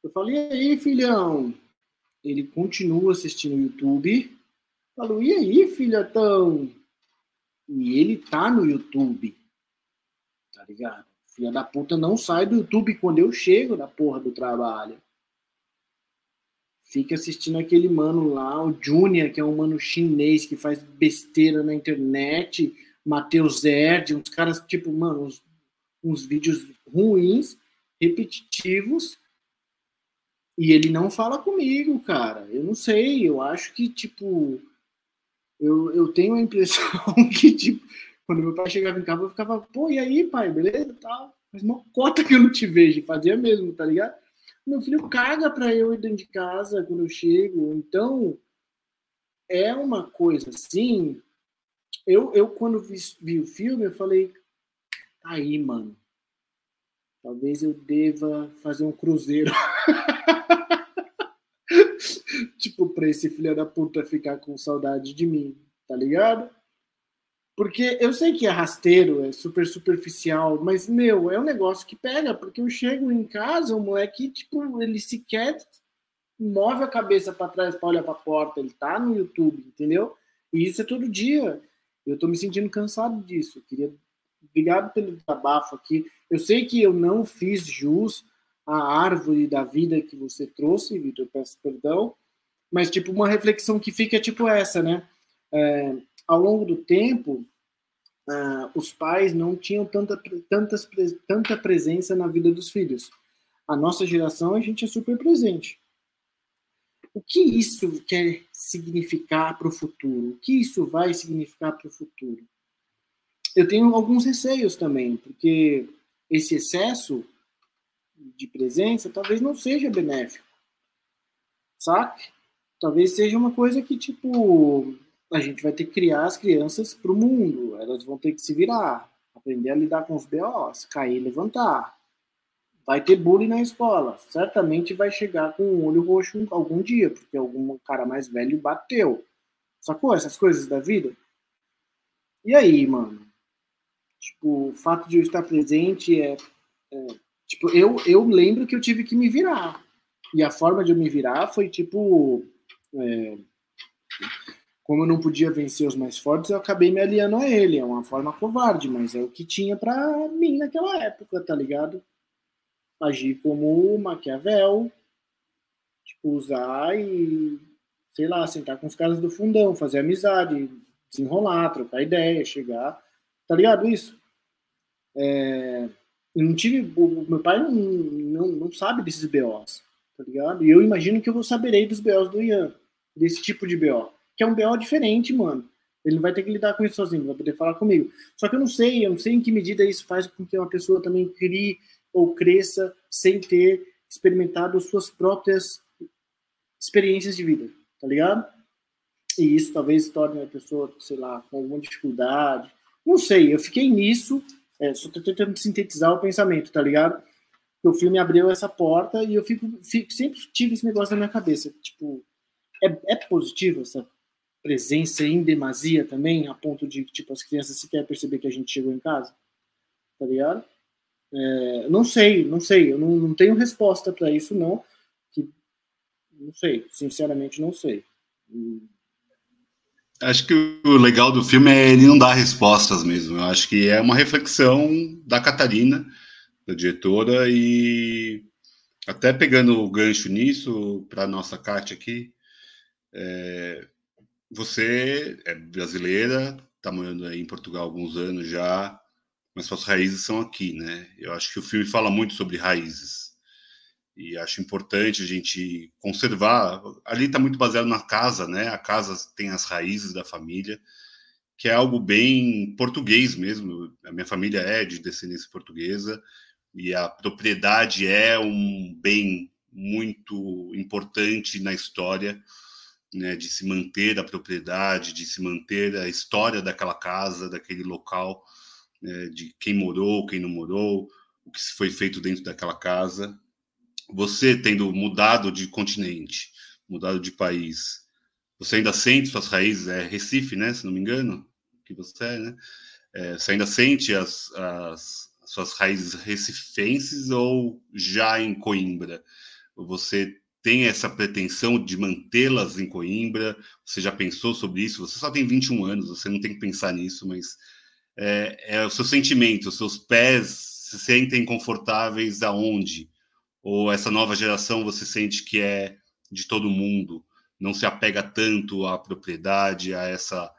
Speaker 1: eu falei, e aí, filhão? Ele continua assistindo o YouTube. Falou, e aí, filhotão? E ele tá no YouTube. Tá ligado? Filha da puta não sai do YouTube quando eu chego na porra do trabalho. Fica assistindo aquele mano lá, o Junior, que é um mano chinês que faz besteira na internet. Matheus Erd, uns caras, tipo, mano, uns, uns vídeos ruins, repetitivos e ele não fala comigo, cara. Eu não sei, eu acho que, tipo, eu, eu tenho a impressão que, tipo, quando meu pai chegava em casa, eu ficava, pô, e aí, pai, beleza? Tal. Mas uma cota que eu não te vejo, fazia mesmo, tá ligado? Meu filho caga pra eu ir dentro de casa quando eu chego, então é uma coisa assim. Eu, eu quando vi, vi o filme, eu falei, tá aí, mano. Talvez eu deva fazer um cruzeiro. tipo, pra esse filho da puta ficar com saudade de mim, tá ligado? Porque eu sei que é rasteiro, é super superficial, mas, meu, é um negócio que pega, porque eu chego em casa, o moleque, tipo, ele sequer move a cabeça para trás para olhar para a porta, ele tá no YouTube, entendeu? E isso é todo dia. Eu tô me sentindo cansado disso. Eu queria obrigado pelo desabafo aqui. Eu sei que eu não fiz jus à árvore da vida que você trouxe, Vitor, peço perdão, mas tipo uma reflexão que fica tipo essa, né? É, ao longo do tempo, uh, os pais não tinham tanta, tantas, tanta presença na vida dos filhos. A nossa geração, a gente é super presente. O que isso quer significar para o futuro? O que isso vai significar para o futuro? Eu tenho alguns receios também, porque esse excesso de presença talvez não seja benéfico, sabe? talvez seja uma coisa que, tipo, a gente vai ter que criar as crianças para o mundo. Elas vão ter que se virar, aprender a lidar com os BOs, cair e levantar. Vai ter bullying na escola. Certamente vai chegar com um olho roxo algum dia, porque algum cara mais velho bateu. Sacou? Essas coisas da vida. E aí, mano? Tipo, o fato de eu estar presente é. é tipo, eu, eu lembro que eu tive que me virar. E a forma de eu me virar foi, tipo, é, como eu não podia vencer os mais fortes, eu acabei me aliando a ele. É uma forma covarde, mas é o que tinha para mim naquela época, tá ligado? Agir como Maquiavel, tipo, usar e, sei lá, sentar com os caras do fundão, fazer amizade, desenrolar, trocar ideia, chegar, tá ligado? Isso. É, eu não tive. O meu pai não, não, não sabe desses BOs, tá ligado? E eu imagino que eu saberei dos BOs do Ian desse tipo de BO. Que é um BO diferente, mano. Ele não vai ter que lidar com isso sozinho, vai poder falar comigo. Só que eu não sei, eu não sei em que medida isso faz com que uma pessoa também crie ou cresça sem ter experimentado suas próprias experiências de vida, tá ligado? E isso talvez torne a pessoa, sei lá, com alguma dificuldade. Não sei, eu fiquei nisso, é, só tô tentando sintetizar o pensamento, tá ligado? O filme abriu essa porta e eu fico, fico sempre tive esse negócio na minha cabeça, tipo, é, é positivo essa presença em demasia também, a ponto de, tipo, as crianças sequer perceber que a gente chegou em casa? Tá ligado? É, não sei, não sei, eu não, não tenho resposta para isso, não. Que, não sei, sinceramente não sei.
Speaker 2: Acho que o legal do filme é ele não dar respostas mesmo. Eu acho que é uma reflexão da Catarina, da diretora, e até pegando o gancho nisso, para nossa Kátia aqui, É, você é brasileira, está morando aí em Portugal há alguns anos já, mas suas raízes são aqui, né? Eu acho que o filme fala muito sobre raízes e acho importante a gente conservar. Ali está muito baseado na casa, né? A casa tem as raízes da família, que é algo bem português mesmo. A minha família é de descendência portuguesa e a propriedade é um bem muito importante na história, né? De se manter a propriedade, de se manter a história daquela casa, daquele local, né? de quem morou, quem não morou, o que foi feito dentro daquela casa você tendo mudado de continente, mudado de país, você ainda sente suas raízes, é Recife, né? Se não me engano, que você é, né? É, você ainda sente as, as, suas raízes recifenses ou já em Coimbra? Você tem essa pretensão de mantê-las em Coimbra? Você já pensou sobre isso? Você só tem 21 anos, você não tem que pensar nisso, mas é, é o seu sentimento, os seus pés se sentem confortáveis aonde? Ou essa nova geração você sente que é de todo mundo, não se apega tanto à propriedade, a essa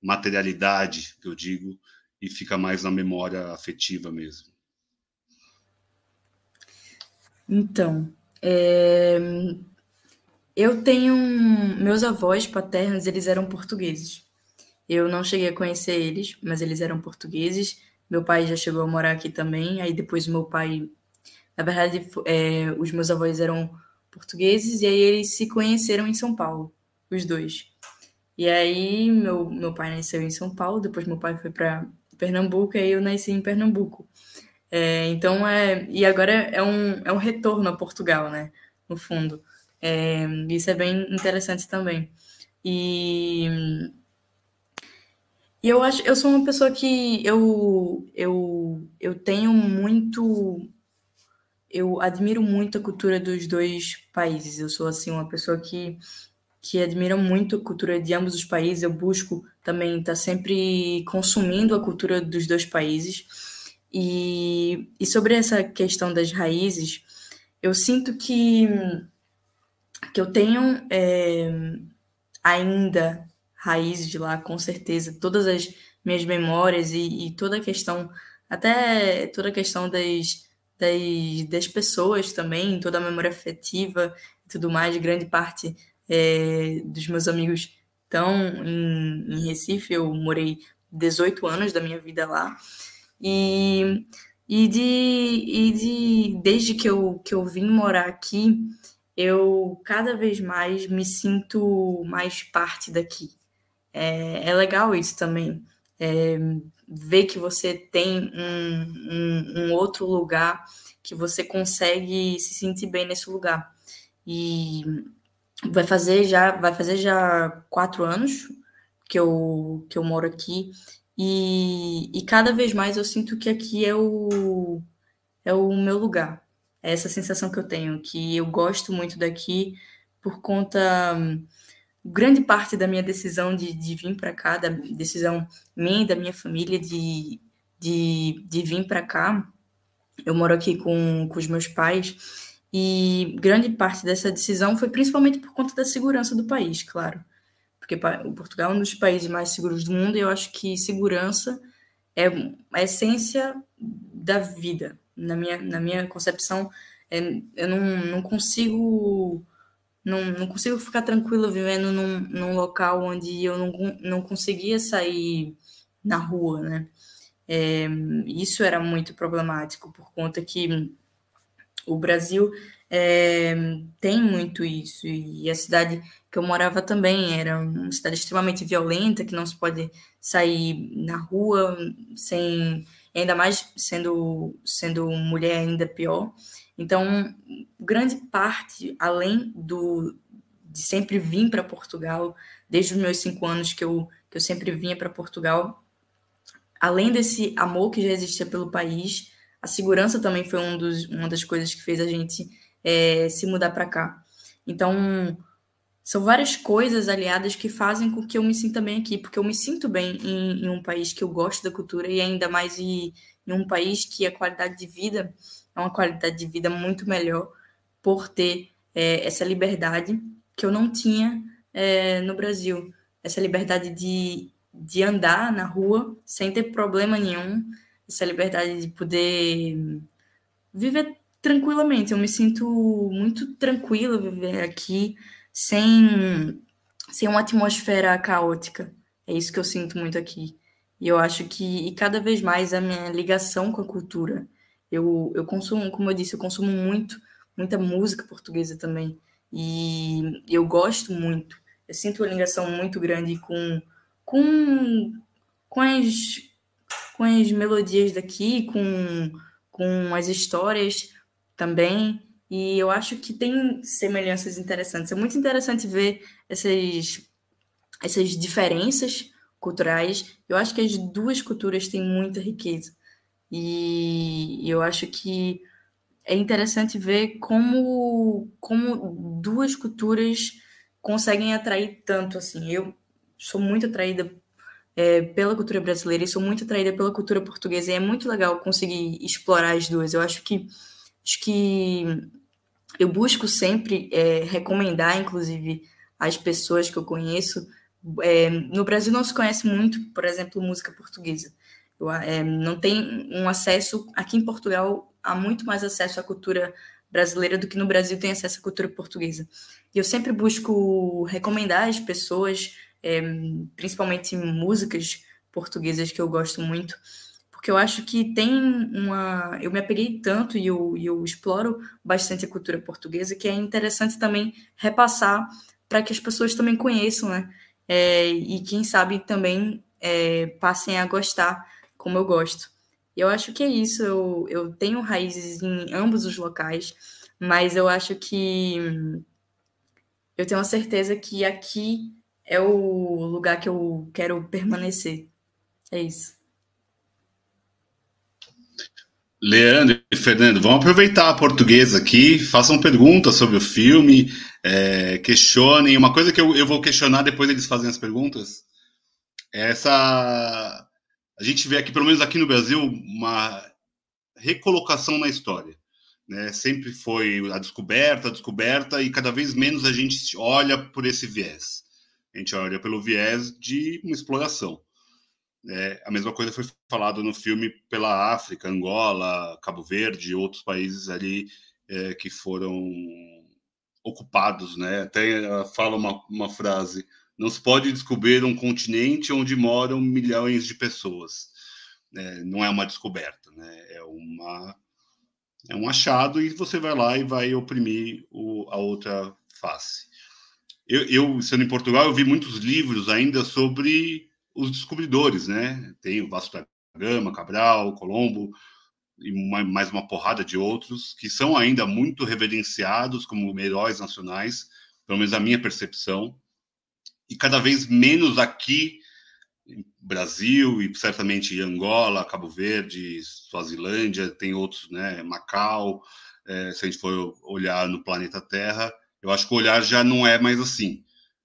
Speaker 2: materialidade que eu digo, e fica mais na memória afetiva mesmo?
Speaker 3: Então, é... eu tenho meus avós paternos, eles eram portugueses. Eu não cheguei a conhecer eles, mas eles eram portugueses. Meu pai já chegou a morar aqui também. Aí depois meu pai na verdade, é, os meus avós eram portugueses e aí eles se conheceram em São Paulo, os dois. E aí meu, meu pai nasceu em São Paulo, depois meu pai foi para Pernambuco e eu nasci em Pernambuco. É, então é e agora é um, é um retorno a Portugal, né? No fundo, é, isso é bem interessante também. E, e eu acho eu sou uma pessoa que eu eu, eu tenho muito eu admiro muito a cultura dos dois países. Eu sou assim uma pessoa que que admira muito a cultura de ambos os países. Eu busco também estar tá sempre consumindo a cultura dos dois países. E, e sobre essa questão das raízes, eu sinto que, que eu tenho é, ainda raízes de lá, com certeza. Todas as minhas memórias e, e toda a questão, até toda a questão das das, das pessoas também, toda a memória afetiva e tudo mais, grande parte é, dos meus amigos estão em, em, Recife, eu morei 18 anos da minha vida lá, e, e, de, e de, desde que eu, que eu vim morar aqui, eu cada vez mais me sinto mais parte daqui. É, é legal isso também. É, ver que você tem um, um, um, outro lugar que você consegue se sentir bem nesse lugar. E vai fazer já vai fazer já quatro anos que eu, que eu moro aqui e, e cada vez mais eu sinto que aqui é o, é o meu lugar. É essa sensação que eu tenho, que eu gosto muito daqui por conta grande parte da minha decisão de, de vir para cá, da decisão minha e da minha família de, de, de vir para cá, eu moro aqui com, com os meus pais, e grande parte dessa decisão foi principalmente por conta da segurança do país, claro. Porque o Portugal é um dos países mais seguros do mundo e eu acho que segurança é a essência da vida. Na minha, na minha concepção, é, eu não, não consigo não, não consigo ficar tranquila vivendo num, num local onde eu não, não conseguia sair na rua, né? É, isso era muito problemático, por conta que o Brasil é, tem muito isso, e a cidade que eu morava também era uma cidade extremamente violenta, que não se pode sair na rua sem, ainda mais sendo, sendo mulher ainda pior. Então, grande parte, além do de sempre vir para Portugal, desde os meus cinco anos que eu, que eu sempre vinha para Portugal, além desse amor que já existia pelo país, a segurança também foi um dos, uma das coisas que fez a gente é, se mudar para cá. Então, são várias coisas aliadas que fazem com que eu me sinta bem aqui, porque eu me sinto bem em, em um país que eu gosto da cultura e ainda mais em, em um país que a qualidade de vida é uma qualidade de vida muito melhor por ter é, essa liberdade que eu não tinha é, no Brasil. Essa liberdade de, de andar na rua sem ter problema nenhum, essa liberdade de poder viver tranquilamente. Eu me sinto muito tranquila viver aqui sem, sem uma atmosfera caótica. É isso que eu sinto muito aqui. E eu acho que, e cada vez mais, a minha ligação com a cultura. Eu, eu consumo, como eu disse, eu consumo muito, muita música portuguesa também. E eu gosto muito. Eu sinto uma ligação muito grande com, com, com, as, com as melodias daqui, com, com as histórias também. E eu acho que tem semelhanças interessantes. É muito interessante ver essas, essas diferenças culturais. Eu acho que as duas culturas têm muita riqueza. E eu acho que é interessante ver como, como duas culturas conseguem atrair tanto assim. Eu sou muito atraída é, pela cultura brasileira e sou muito atraída pela cultura portuguesa. E é muito legal conseguir explorar as duas. Eu acho que acho que eu busco sempre é, recomendar, inclusive, às pessoas que eu conheço é, no Brasil não se conhece muito, por exemplo, música portuguesa. Eu, é, não tem um acesso. Aqui em Portugal há muito mais acesso à cultura brasileira do que no Brasil tem acesso à cultura portuguesa. E eu sempre busco recomendar às pessoas, é, principalmente músicas portuguesas que eu gosto muito, porque eu acho que tem uma. Eu me apeguei tanto e eu, eu exploro bastante a cultura portuguesa que é interessante também repassar para que as pessoas também conheçam, né? é, e quem sabe também é, passem a gostar como eu gosto. Eu acho que é isso, eu, eu tenho raízes em ambos os locais, mas eu acho que eu tenho a certeza que aqui é o lugar que eu quero permanecer. É isso.
Speaker 2: Leandro e Fernando, vamos aproveitar a portuguesa aqui, façam perguntas sobre o filme, é, questionem. Uma coisa que eu, eu vou questionar depois eles fazem as perguntas é essa. A gente vê aqui, pelo menos aqui no Brasil, uma recolocação na história. Né? Sempre foi a descoberta, a descoberta, e cada vez menos a gente olha por esse viés. A gente olha pelo viés de uma exploração. É, a mesma coisa foi falado no filme pela África, Angola, Cabo Verde outros países ali é, que foram ocupados, né? Até fala uma, uma frase: não se pode descobrir um continente onde moram milhões de pessoas. É, não é uma descoberta, né? É uma é um achado e você vai lá e vai oprimir o, a outra face. Eu, eu, sendo em Portugal, eu vi muitos livros ainda sobre os descobridores, né? Tem o Vasco da Gama, Cabral, Colombo, e uma, mais uma porrada de outros, que são ainda muito reverenciados como heróis nacionais, pelo menos a minha percepção, e cada vez menos aqui Brasil e certamente Angola, Cabo Verde, Suazilândia, tem outros, né, Macau, é, se a gente for olhar no planeta Terra, eu acho que o olhar já não é mais assim.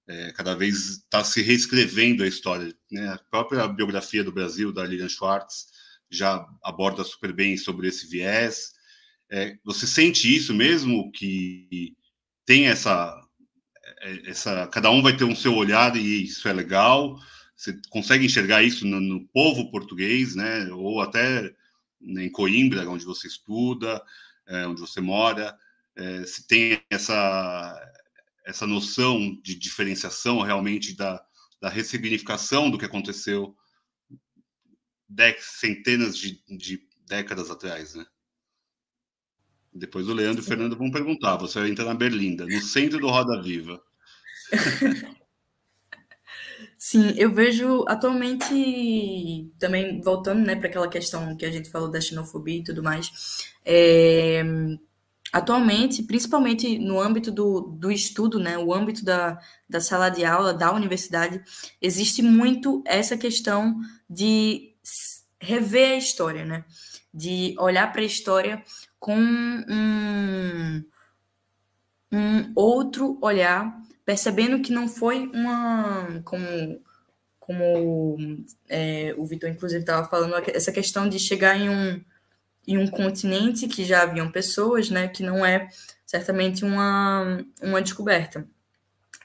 Speaker 2: É, cada vez está se reescrevendo a história. Né? A própria biografia do Brasil, da Lilian Schwartz, já aborda super bem sobre esse viés. É, você sente isso mesmo que tem essa é, essa cada um vai ter um seu olhar e isso é legal. Você consegue enxergar isso no, no povo português, né? Ou até em Coimbra, onde você estuda, é, onde você mora, é, se tem essa essa noção de diferenciação realmente da, da ressignificação do que aconteceu centenas de, de décadas atrás, né? Depois o Leandro Sim. e o Fernando vão perguntar. Você entra na Berlinda, no centro do Roda Viva.
Speaker 3: Sim, eu vejo atualmente, também voltando né, para aquela questão que a gente falou da xenofobia e tudo mais, é, atualmente, principalmente no âmbito do, do estudo, né, o âmbito da, da sala de aula, da universidade, existe muito essa questão de rever a história, né? De olhar para a história com um, um outro olhar, percebendo que não foi uma. Como, como é, o Vitor, inclusive, estava falando, essa questão de chegar em um, em um continente que já haviam pessoas, né? Que não é certamente uma, uma descoberta.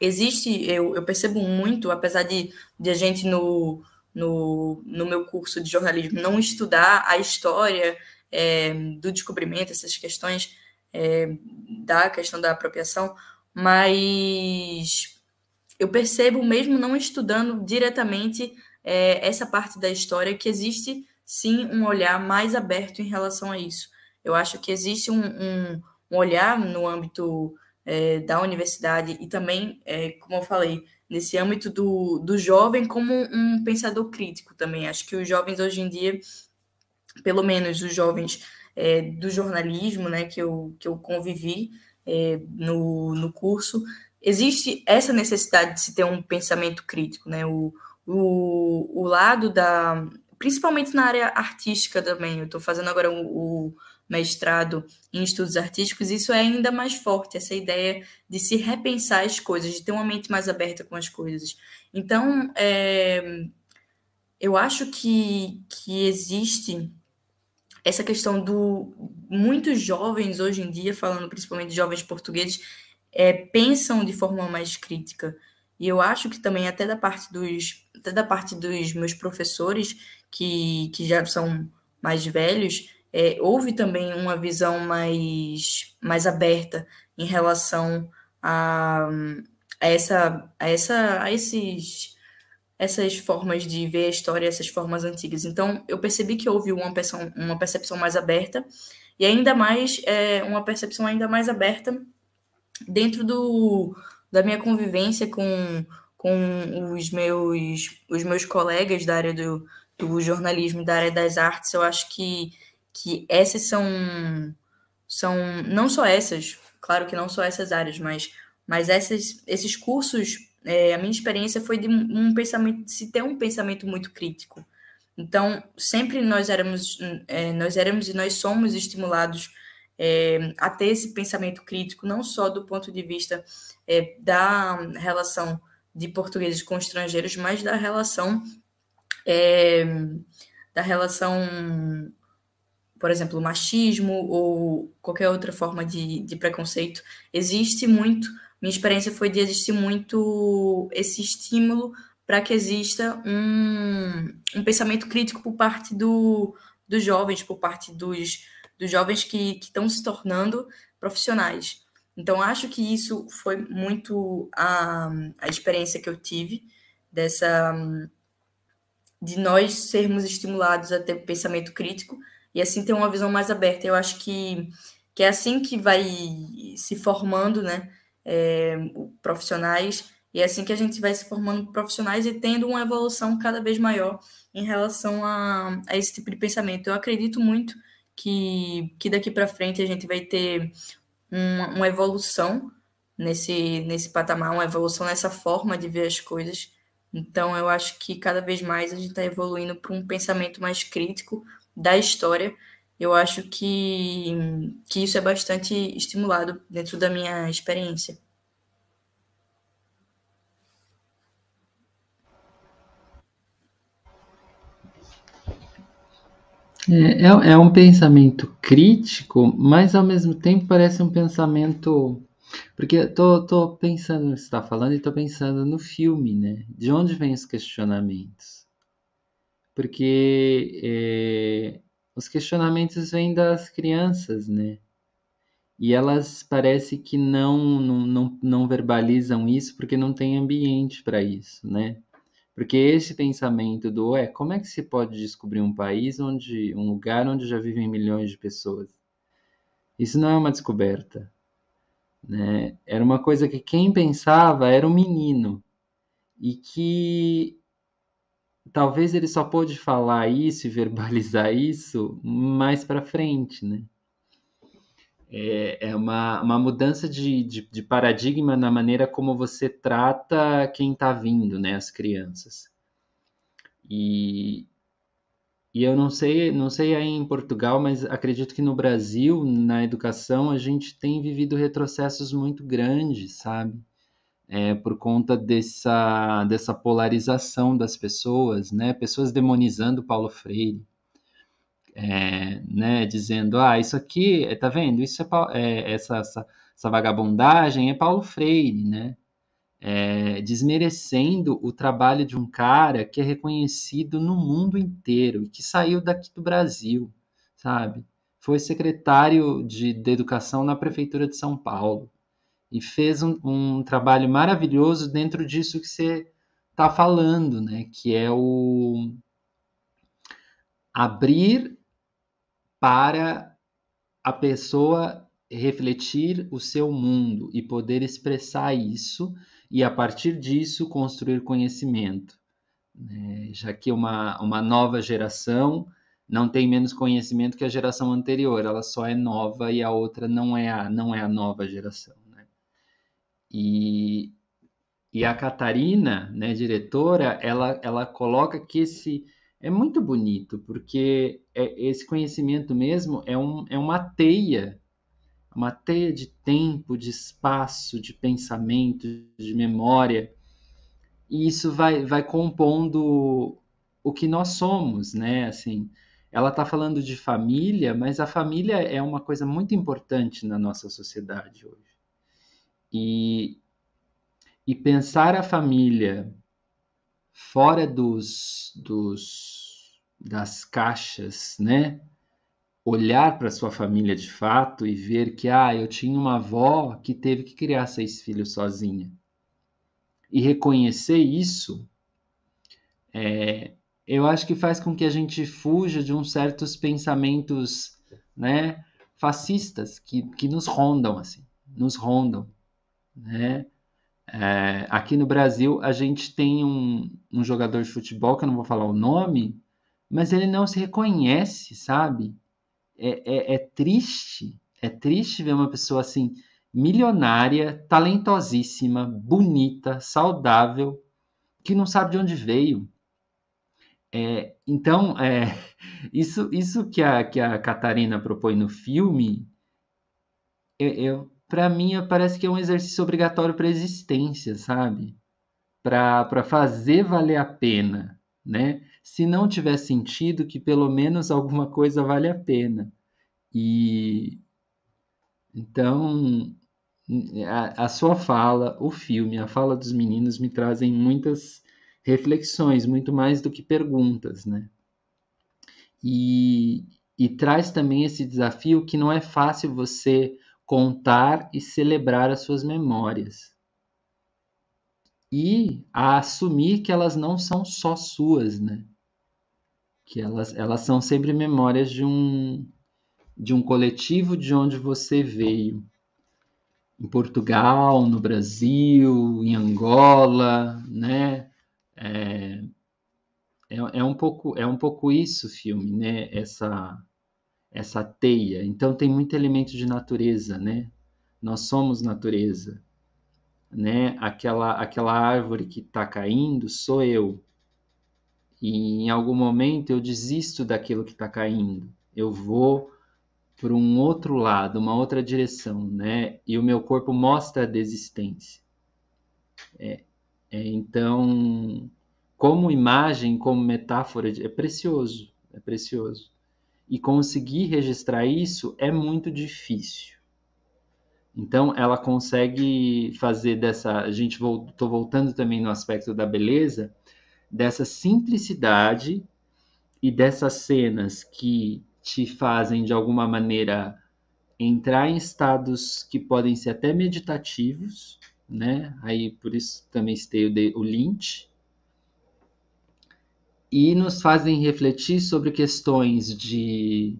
Speaker 3: existe, eu, eu percebo muito, apesar de, de a gente no, no, no meu curso de jornalismo não estudar a história é, do descobrimento, essas questões é, da questão da apropriação, mas eu percebo, mesmo não estudando diretamente é, essa parte da história, que existe sim um olhar mais aberto em relação a isso. Eu acho que existe um, um, um olhar no âmbito é, da universidade e também, é, como eu falei, nesse âmbito do, do jovem como um pensador crítico também. Acho que os jovens hoje em dia, pelo menos os jovens é, do jornalismo, né, que eu, que eu convivi é, no, no curso, existe essa necessidade de se ter um pensamento crítico, né? O, o, o lado da. Principalmente na área artística também. Eu estou fazendo agora o, o mestrado em estudos artísticos, isso é ainda mais forte, essa ideia de se repensar as coisas, de ter uma mente mais aberta com as coisas. Então, é, eu acho que, que existe essa questão do. Muitos jovens hoje em dia, falando principalmente de jovens portugueses, é, pensam de forma mais crítica. E eu acho que também, até da parte dos, até da parte dos meus professores, que, que já são mais velhos, é, houve também uma visão mais, mais aberta em relação a, a, essa, a, essa, a esses, essas formas de ver a história, essas formas antigas. Então, eu percebi que houve uma percepção, uma percepção mais aberta, e ainda mais, é, uma percepção ainda mais aberta dentro do, da minha convivência com, com os, meus, os meus colegas da área do, do jornalismo, da área das artes, eu acho que que essas são são não só essas, claro que não só essas áreas, mas mas essas, esses cursos, é, a minha experiência foi de um pensamento, se ter um pensamento muito crítico. Então, sempre nós éramos, é, nós éramos e nós somos estimulados é, a ter esse pensamento crítico, não só do ponto de vista é, da relação de portugueses com estrangeiros, mas da relação é, da relação por exemplo, machismo ou qualquer outra forma de, de preconceito, existe muito. Minha experiência foi de existir muito esse estímulo para que exista um, um pensamento crítico por parte do, dos jovens, por parte dos, dos jovens que estão se tornando profissionais. Então, acho que isso foi muito a, a experiência que eu tive dessa de nós sermos estimulados a ter pensamento crítico e assim ter uma visão mais aberta. Eu acho que, que é assim que vai se formando, né, é, profissionais, e é assim que a gente vai se formando profissionais e tendo uma evolução cada vez maior em relação a, a esse tipo de pensamento. Eu acredito muito que, que daqui para frente a gente vai ter uma, uma evolução nesse, nesse patamar, uma evolução nessa forma de ver as coisas. Então, eu acho que cada vez mais a gente está evoluindo para um pensamento mais crítico, da história, eu acho que, que isso é bastante estimulado dentro da minha experiência.
Speaker 4: É, é, é, um pensamento crítico, mas ao mesmo tempo parece um pensamento. Porque tô, tô pensando no que você está falando e tô pensando no filme, né? De onde vêm os questionamentos? porque é, os questionamentos vêm das crianças, né? E elas parece que não, não, não, não verbalizam isso porque não tem ambiente para isso, né? Porque esse pensamento do, é, como é que se pode descobrir um país onde, um lugar onde já vivem milhões de pessoas? Isso não é uma descoberta, né? Era uma coisa que quem pensava era um menino e que talvez ele só pôde falar isso e verbalizar isso mais para frente, né? É, é uma, uma mudança de, de, de, paradigma na maneira como você trata quem está vindo, né? As crianças. E, e eu não sei, não sei aí em Portugal, mas acredito que no Brasil, na educação, a gente tem vivido retrocessos muito grandes, sabe? é, por conta dessa, dessa polarização das pessoas, né? Pessoas demonizando Paulo Freire, é, né? Dizendo, ah, isso aqui, tá vendo? Isso é, é essa, essa, essa, vagabundagem é Paulo Freire, né? É, desmerecendo o trabalho de um cara que é reconhecido no mundo inteiro e que saiu daqui do Brasil, sabe? Foi secretário de, de Educação na Prefeitura de São Paulo e fez um, um trabalho maravilhoso dentro disso que você está falando, né? Que é o abrir para a pessoa refletir o seu mundo e poder expressar isso e a partir disso construir conhecimento. Né? Já que uma, uma nova geração não tem menos conhecimento que a geração anterior, ela só é nova e a outra não é a, não é a nova geração. Né? E, e a Catarina, né, diretora, ela, ela coloca que esse é muito bonito, porque é, esse conhecimento mesmo é, um, é uma teia uma teia de tempo, de espaço, de pensamento, de memória. E isso vai, vai compondo o que nós somos, né? Assim, ela está falando de família, mas a família é uma coisa muito importante na nossa sociedade hoje. E, e pensar a família fora dos, dos das caixas, né? Olhar para sua família de fato e ver que, ah, eu tinha uma avó que teve que criar seis filhos sozinha. E reconhecer isso, é, eu acho que faz com que a gente fuja de uns certos pensamentos, né, fascistas que, que nos rondam, assim, nos rondam, né? É, aqui no Brasil, a gente tem um, um jogador de futebol, que eu não vou falar o nome, mas ele não se reconhece, sabe? É, é, é triste, é triste ver uma pessoa assim, milionária, talentosíssima, bonita, saudável, que não sabe de onde veio. É, então, é, isso, isso que, a, que a Catarina propõe no filme, eu, eu para mim parece que é um exercício obrigatório para a existência, sabe? Para fazer valer a pena, né? Se não tiver sentido, que pelo menos alguma coisa vale a pena. E então a, a sua fala, o filme, a fala dos meninos me trazem muitas reflexões, muito mais do que perguntas, né? E, e traz também esse desafio que não é fácil você contar e celebrar as suas memórias e a assumir que elas não são só suas, né? Que elas, elas são sempre memórias de um, de um coletivo de onde você veio. Em Portugal, no Brasil, em Angola, né? É, é, é, um pouco é um pouco isso o filme, né? Essa essa teia. Então tem muito elemento de natureza, né? Nós somos natureza, né? Aquela aquela árvore que está caindo sou eu, e em algum momento eu desisto daquilo que está caindo, eu vou para um outro lado, uma outra direção, né? E o meu corpo mostra a desistência. É, é, então, como imagem, como metáfora, é precioso, é precioso. E conseguir registrar isso é muito difícil. Então, ela consegue fazer dessa. A gente estou voltando também no aspecto da beleza dessa simplicidade e dessas cenas que te fazem de alguma maneira entrar em estados que podem ser até meditativos, né? Aí por isso também citei o, o Lynch. E nos fazem refletir sobre questões de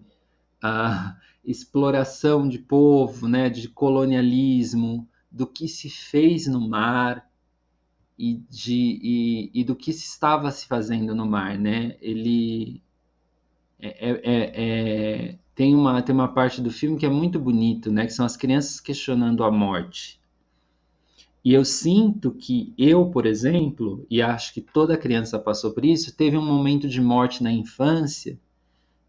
Speaker 4: uh, exploração de povo, né? De colonialismo, do que se fez no mar, e, de, e, e, do que se estava se fazendo no mar, né? Ele é, é, é, é, tem, uma, tem uma parte do filme que é muito bonito, né? Que são as crianças questionando a morte. E eu sinto que eu, por exemplo, e acho que toda criança passou por isso, teve um momento de morte na infância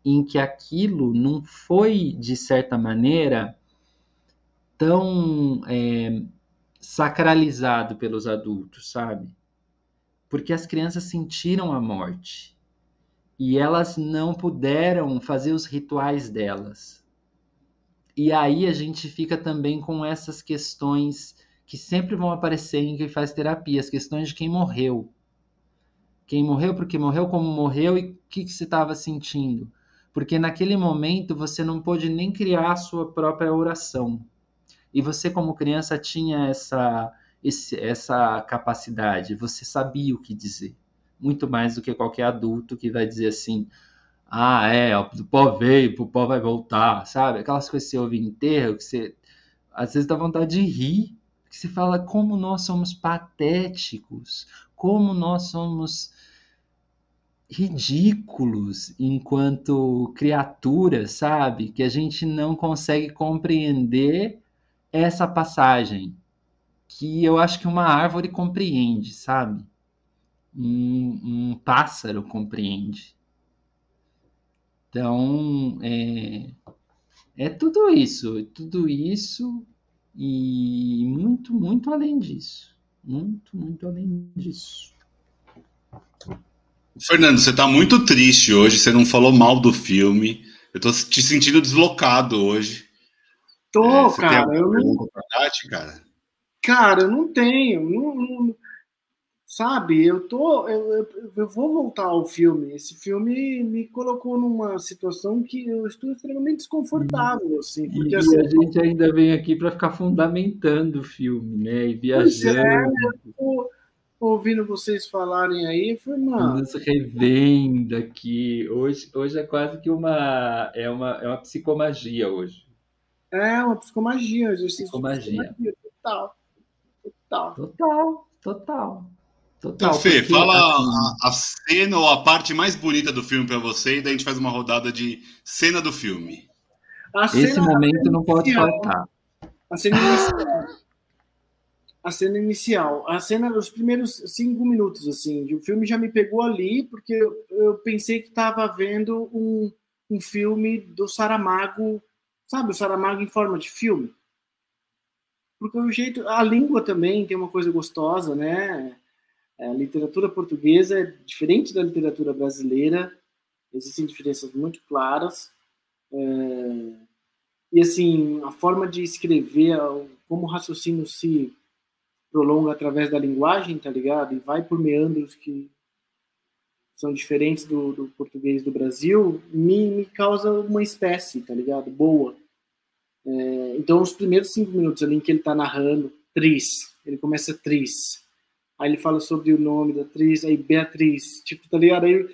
Speaker 4: em que aquilo não foi, de certa maneira, tão é, sacralizado pelos adultos, sabe? Porque as crianças sentiram a morte e elas não puderam fazer os rituais delas. E aí a gente fica também com essas questões que sempre vão aparecer em quem faz terapia, as questões de quem morreu. Quem morreu, porque morreu, como morreu e o que, que você estava sentindo. Porque naquele momento você não pôde nem criar a sua própria oração. E você, como criança, tinha essa, esse, essa capacidade, você sabia o que dizer. Muito mais do que qualquer adulto que vai dizer assim: ah, é, o pó veio, o pó vai voltar, sabe? Aquelas coisas que você ouve em enterro, que você às vezes dá vontade de rir, que você fala como nós somos patéticos, como nós somos ridículos enquanto criaturas, sabe? Que a gente não consegue compreender essa passagem que eu acho que uma árvore compreende, sabe? Um, um pássaro compreende. Então, é, é tudo isso, tudo isso e muito, muito além disso. Muito, muito além disso.
Speaker 2: Fernando, você está muito triste hoje, você não falou mal do filme. Eu estou te sentindo deslocado hoje.
Speaker 1: Tô, é, cara. eu não...
Speaker 2: Tati, cara?
Speaker 1: cara, eu não tenho. Não, não, sabe, eu tô. Eu, eu, eu, vou voltar ao filme. Esse filme me colocou numa situação que eu estou extremamente desconfortável, assim.
Speaker 4: Porque,
Speaker 1: e assim,
Speaker 4: a gente ainda vem aqui para ficar fundamentando o filme, né? E é, viajando. É,
Speaker 1: tô ouvindo vocês falarem aí, foi mano.
Speaker 4: Nos revendo aqui. Hoje, hoje é quase que uma. É uma, é uma psicomagia hoje.
Speaker 1: É, uma psicomagia, exercício
Speaker 4: psicomagia. psicomagia.
Speaker 1: Total. Total.
Speaker 4: Total, total.
Speaker 2: Total, então, Fê, fala assim... a, a, cena ou a parte mais bonita do filme para você e daí a gente faz uma rodada de cena do filme.
Speaker 4: Esse momento não pode faltar.
Speaker 1: A cena inicial. A cena inicial. A cena, os primeiros cinco minutos, assim, o filme já me pegou ali, porque eu, eu pensei que estava vendo um, um filme do Saramago, sabe, o Saramago em forma de filme. Porque o jeito, a língua também tem uma coisa gostosa, né? A literatura portuguesa é diferente da literatura brasileira, existem diferenças muito claras. É, e, assim, a forma de escrever, como o raciocínio se prolonga através da linguagem, tá ligado? E vai por meandros que são diferentes do, do português do Brasil, me, me, causa uma espécie, tá ligado? Boa. É, então, os primeiros cinco minutos ali em que ele tá narrando, Tris, ele começa Tris, Aí ele fala sobre o nome da atriz, aí Beatriz, tipo, tá ligado? Aí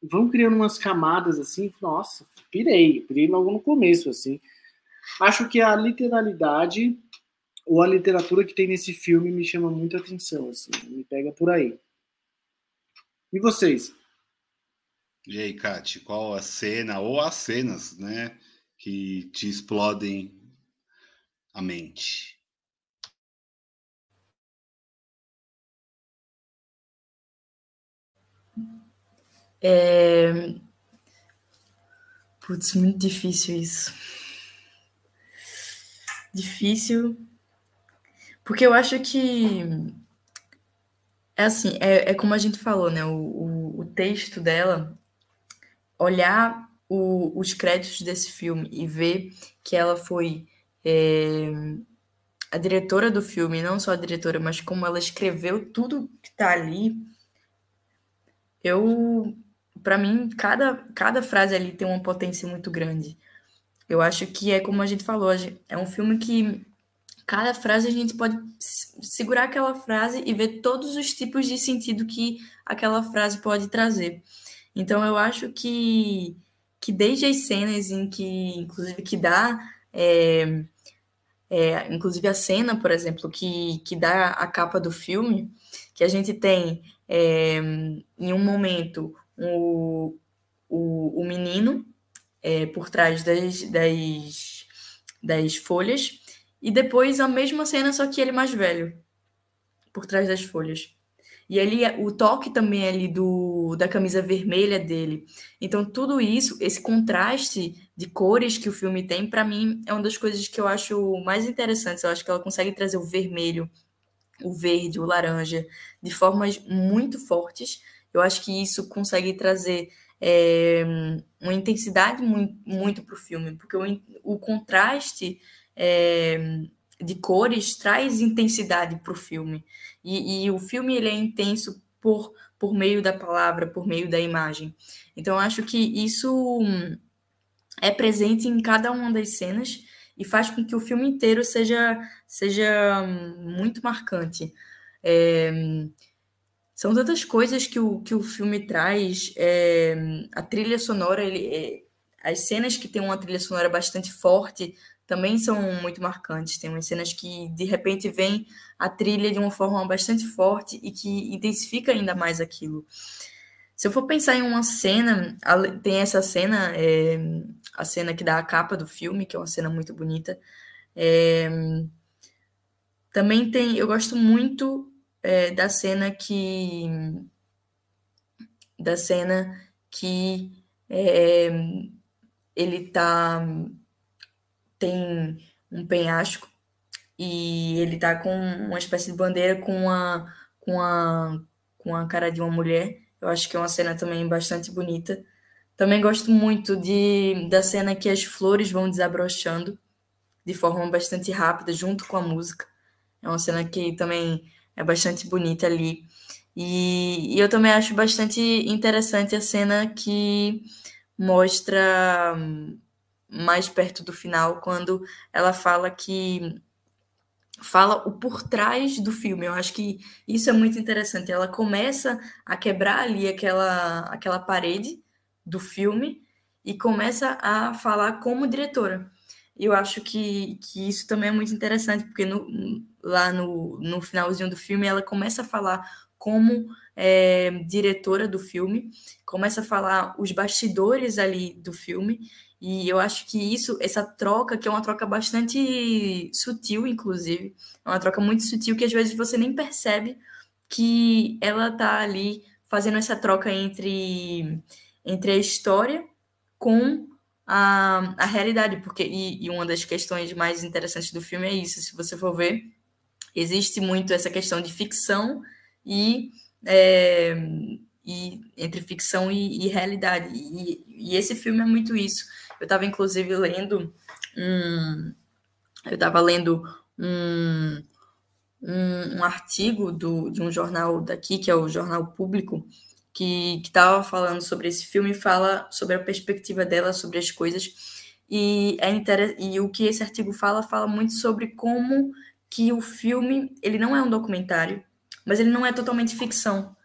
Speaker 1: vão criando umas camadas assim, nossa, pirei, pirei logo no começo, assim. Acho que a literalidade ou a literatura que tem nesse filme me chama muita atenção, assim, me pega por aí. E vocês?
Speaker 2: E aí, Kate, qual a cena ou as cenas, né, que te explodem a mente?
Speaker 3: É... Putz, muito difícil isso. Difícil. Porque eu acho que. É assim, é, é como a gente falou, né? O, o, o texto dela, olhar o, os créditos desse filme e ver que ela foi é, a diretora do filme, não só a diretora, mas como ela escreveu tudo que tá ali. Eu para mim, cada, cada frase ali tem uma potência muito grande. Eu acho que é como a gente falou, é um filme que cada frase a gente pode segurar aquela frase e ver todos os tipos de sentido que aquela frase pode trazer. Então eu acho que, que desde as cenas em que, inclusive, que dá. É, é, inclusive a cena, por exemplo, que, que dá a capa do filme, que a gente tem é, em um momento o, o, o menino é, por trás das, das, das folhas, e depois a mesma cena, só que ele mais velho, por trás das folhas. E ali o toque também ali do da camisa vermelha dele. Então tudo isso, esse contraste de cores que o filme tem, para mim é uma das coisas que eu acho mais interessantes. Eu acho que ela consegue trazer o vermelho, o verde, o laranja de formas muito fortes eu acho que isso consegue trazer é, uma intensidade muito, muito para o filme, porque o, o contraste é, de cores traz intensidade para o filme. E, e, o filme ele é intenso por, por meio da palavra, por meio da imagem. Então, acho que isso é presente em cada uma das cenas e faz com que o filme inteiro seja, seja muito marcante. É, são tantas coisas que o, que o filme traz. É, a trilha sonora, ele, é, as cenas que tem uma trilha sonora bastante forte também são muito marcantes. Tem umas cenas que de repente vem a trilha de uma forma bastante forte e que intensifica ainda mais aquilo. Se eu for pensar em uma cena, tem essa cena, é, a cena que dá a capa do filme, que é uma cena muito bonita. É, também tem, eu gosto muito é, da cena que da cena que é, ele tá tem um penhasco e ele tá com uma espécie de bandeira com a com a com a cara de uma mulher. Eu acho que é uma cena também bastante bonita. Também gosto muito de da cena que as flores vão desabrochando de forma bastante rápida junto com a música. É uma cena que também é bastante bonita ali. E, e eu também acho bastante interessante a cena que mostra mais perto do final, quando ela fala que fala o por trás do filme. Eu acho que isso é muito interessante. Ela começa a quebrar ali aquela, aquela parede do filme e começa a falar como diretora. Eu acho que, que isso também é muito interessante, porque no, lá no, no finalzinho do filme ela começa a falar como é, diretora do filme, começa a falar os bastidores ali do filme, e eu acho que isso, essa troca, que é uma troca bastante sutil, inclusive, é uma troca muito sutil que às vezes você nem percebe que ela tá ali fazendo essa troca entre, entre a história com a, a realidade, porque e, e uma das questões mais interessantes do filme é isso, se você for ver, existe muito essa questão de ficção e, é, e entre ficção e, e realidade, e, e esse filme é muito isso eu estava, inclusive, lendo um. Eu estava lendo um, um, um, artigo do, de um jornal daqui, que é o Jornal Público, que estava falando sobre esse filme e fala sobre a perspectiva dela sobre as coisas. E, é inter... e o que esse artigo fala, fala muito sobre como que o filme, ele não é um documentário, mas ele não é totalmente ficção.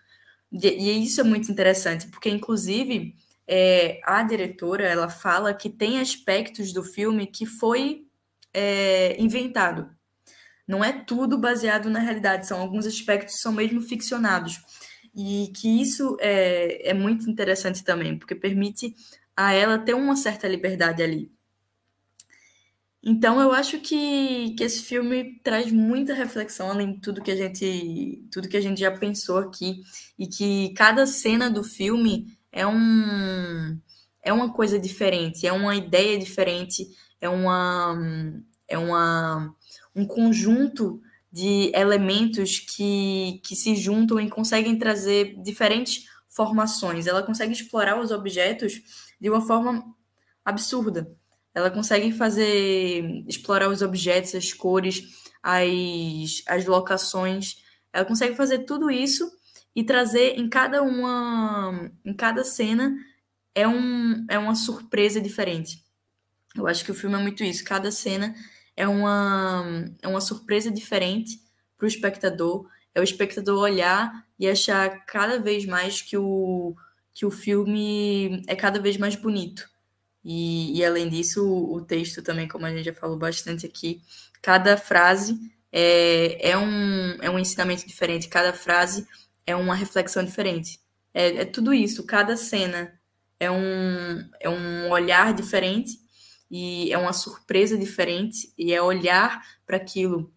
Speaker 3: E isso é muito interessante, porque, inclusive, é, a diretora ela fala que tem aspectos do filme que foi é, inventado. Não é tudo baseado na realidade, são alguns aspectos que são mesmo ficcionados. E que isso é, é muito interessante também, porque permite a ela ter uma certa liberdade ali. Então eu acho que, que esse filme traz muita reflexão, além de tudo que a gente tudo que a gente já pensou aqui, e que cada cena do filme é um é uma coisa diferente, é uma ideia diferente, é uma é uma um conjunto de elementos que, que se juntam e conseguem trazer diferentes formações. Ela consegue explorar os objetos de uma forma absurda. Ela consegue fazer explorar os objetos, as cores, as, as locações. Ela consegue fazer tudo isso e trazer em cada uma, em cada cena é, um, é uma surpresa diferente. Eu acho que o filme é muito isso. Cada cena é uma, é uma surpresa diferente para o espectador. É o espectador olhar e achar cada vez mais que o, que o filme é cada vez mais bonito. E, e além disso, o, o texto também, como a gente já falou bastante aqui, cada frase é, é, um, é um ensinamento diferente. Cada frase é uma reflexão diferente. É, é tudo isso, cada cena é um, é um olhar diferente e é uma surpresa diferente e é olhar para aquilo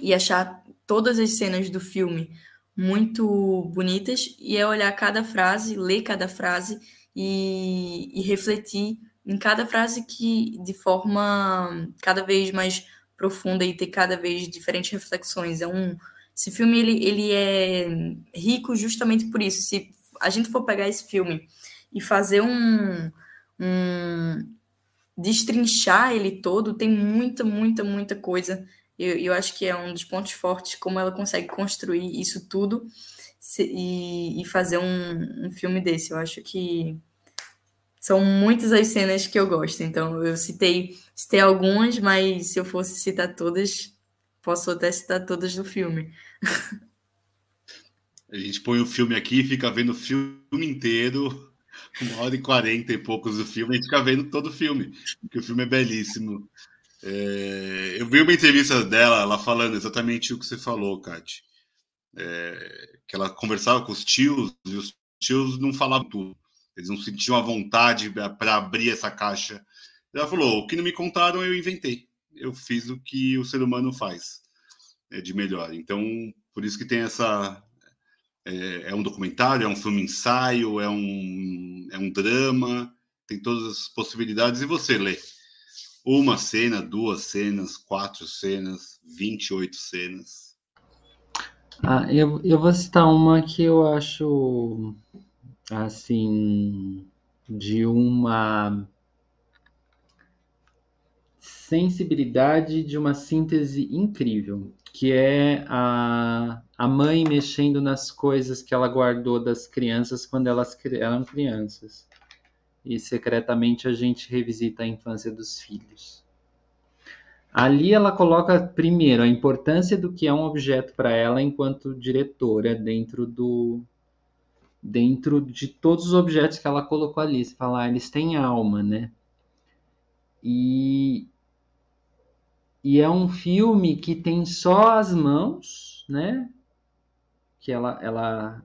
Speaker 3: e achar todas as cenas do filme muito bonitas e é olhar cada frase, ler cada frase e, e refletir em cada frase que de forma cada vez mais profunda e ter cada vez diferentes reflexões. É um esse filme ele, ele é rico justamente por isso. Se a gente for pegar esse filme e fazer um, um destrinchar ele todo, tem muita, muita, muita coisa Eu, eu acho que é um dos pontos fortes como ela consegue construir isso tudo e, e fazer um, um filme desse. Eu acho que são muitas as cenas que eu gosto. Então, eu citei, citei algumas, mas se eu fosse citar todas, posso até citar todas do filme.
Speaker 2: A gente põe o filme aqui fica vendo o filme inteiro, uma hora e quarenta e poucos do filme, a gente fica vendo todo o filme, porque o filme é belíssimo. É, eu vi uma entrevista dela, ela falando exatamente o que você falou, Kate. É, que ela conversava com os tios e os tios não falavam tudo. Eles não sentiam a vontade para abrir essa caixa. Ela falou: o que não me contaram, eu inventei. Eu fiz o que o ser humano faz é, de melhor. Então, por isso que tem essa. É, é um documentário, é um filme ensaio, é um, é um drama, tem todas as possibilidades. E você lê uma cena, duas cenas, quatro cenas, 28 cenas.
Speaker 4: Ah, eu, eu vou citar uma que eu acho assim de uma sensibilidade de uma síntese incrível, que é a, a mãe mexendo nas coisas que ela guardou das crianças quando elas eram crianças e secretamente a gente revisita a infância dos filhos. Ali ela coloca primeiro a importância do que é um objeto para ela enquanto diretora dentro do dentro de todos os objetos que ela colocou ali. Você fala, ah, eles têm alma, né? E e é um filme que tem só as mãos, né? Que ela ela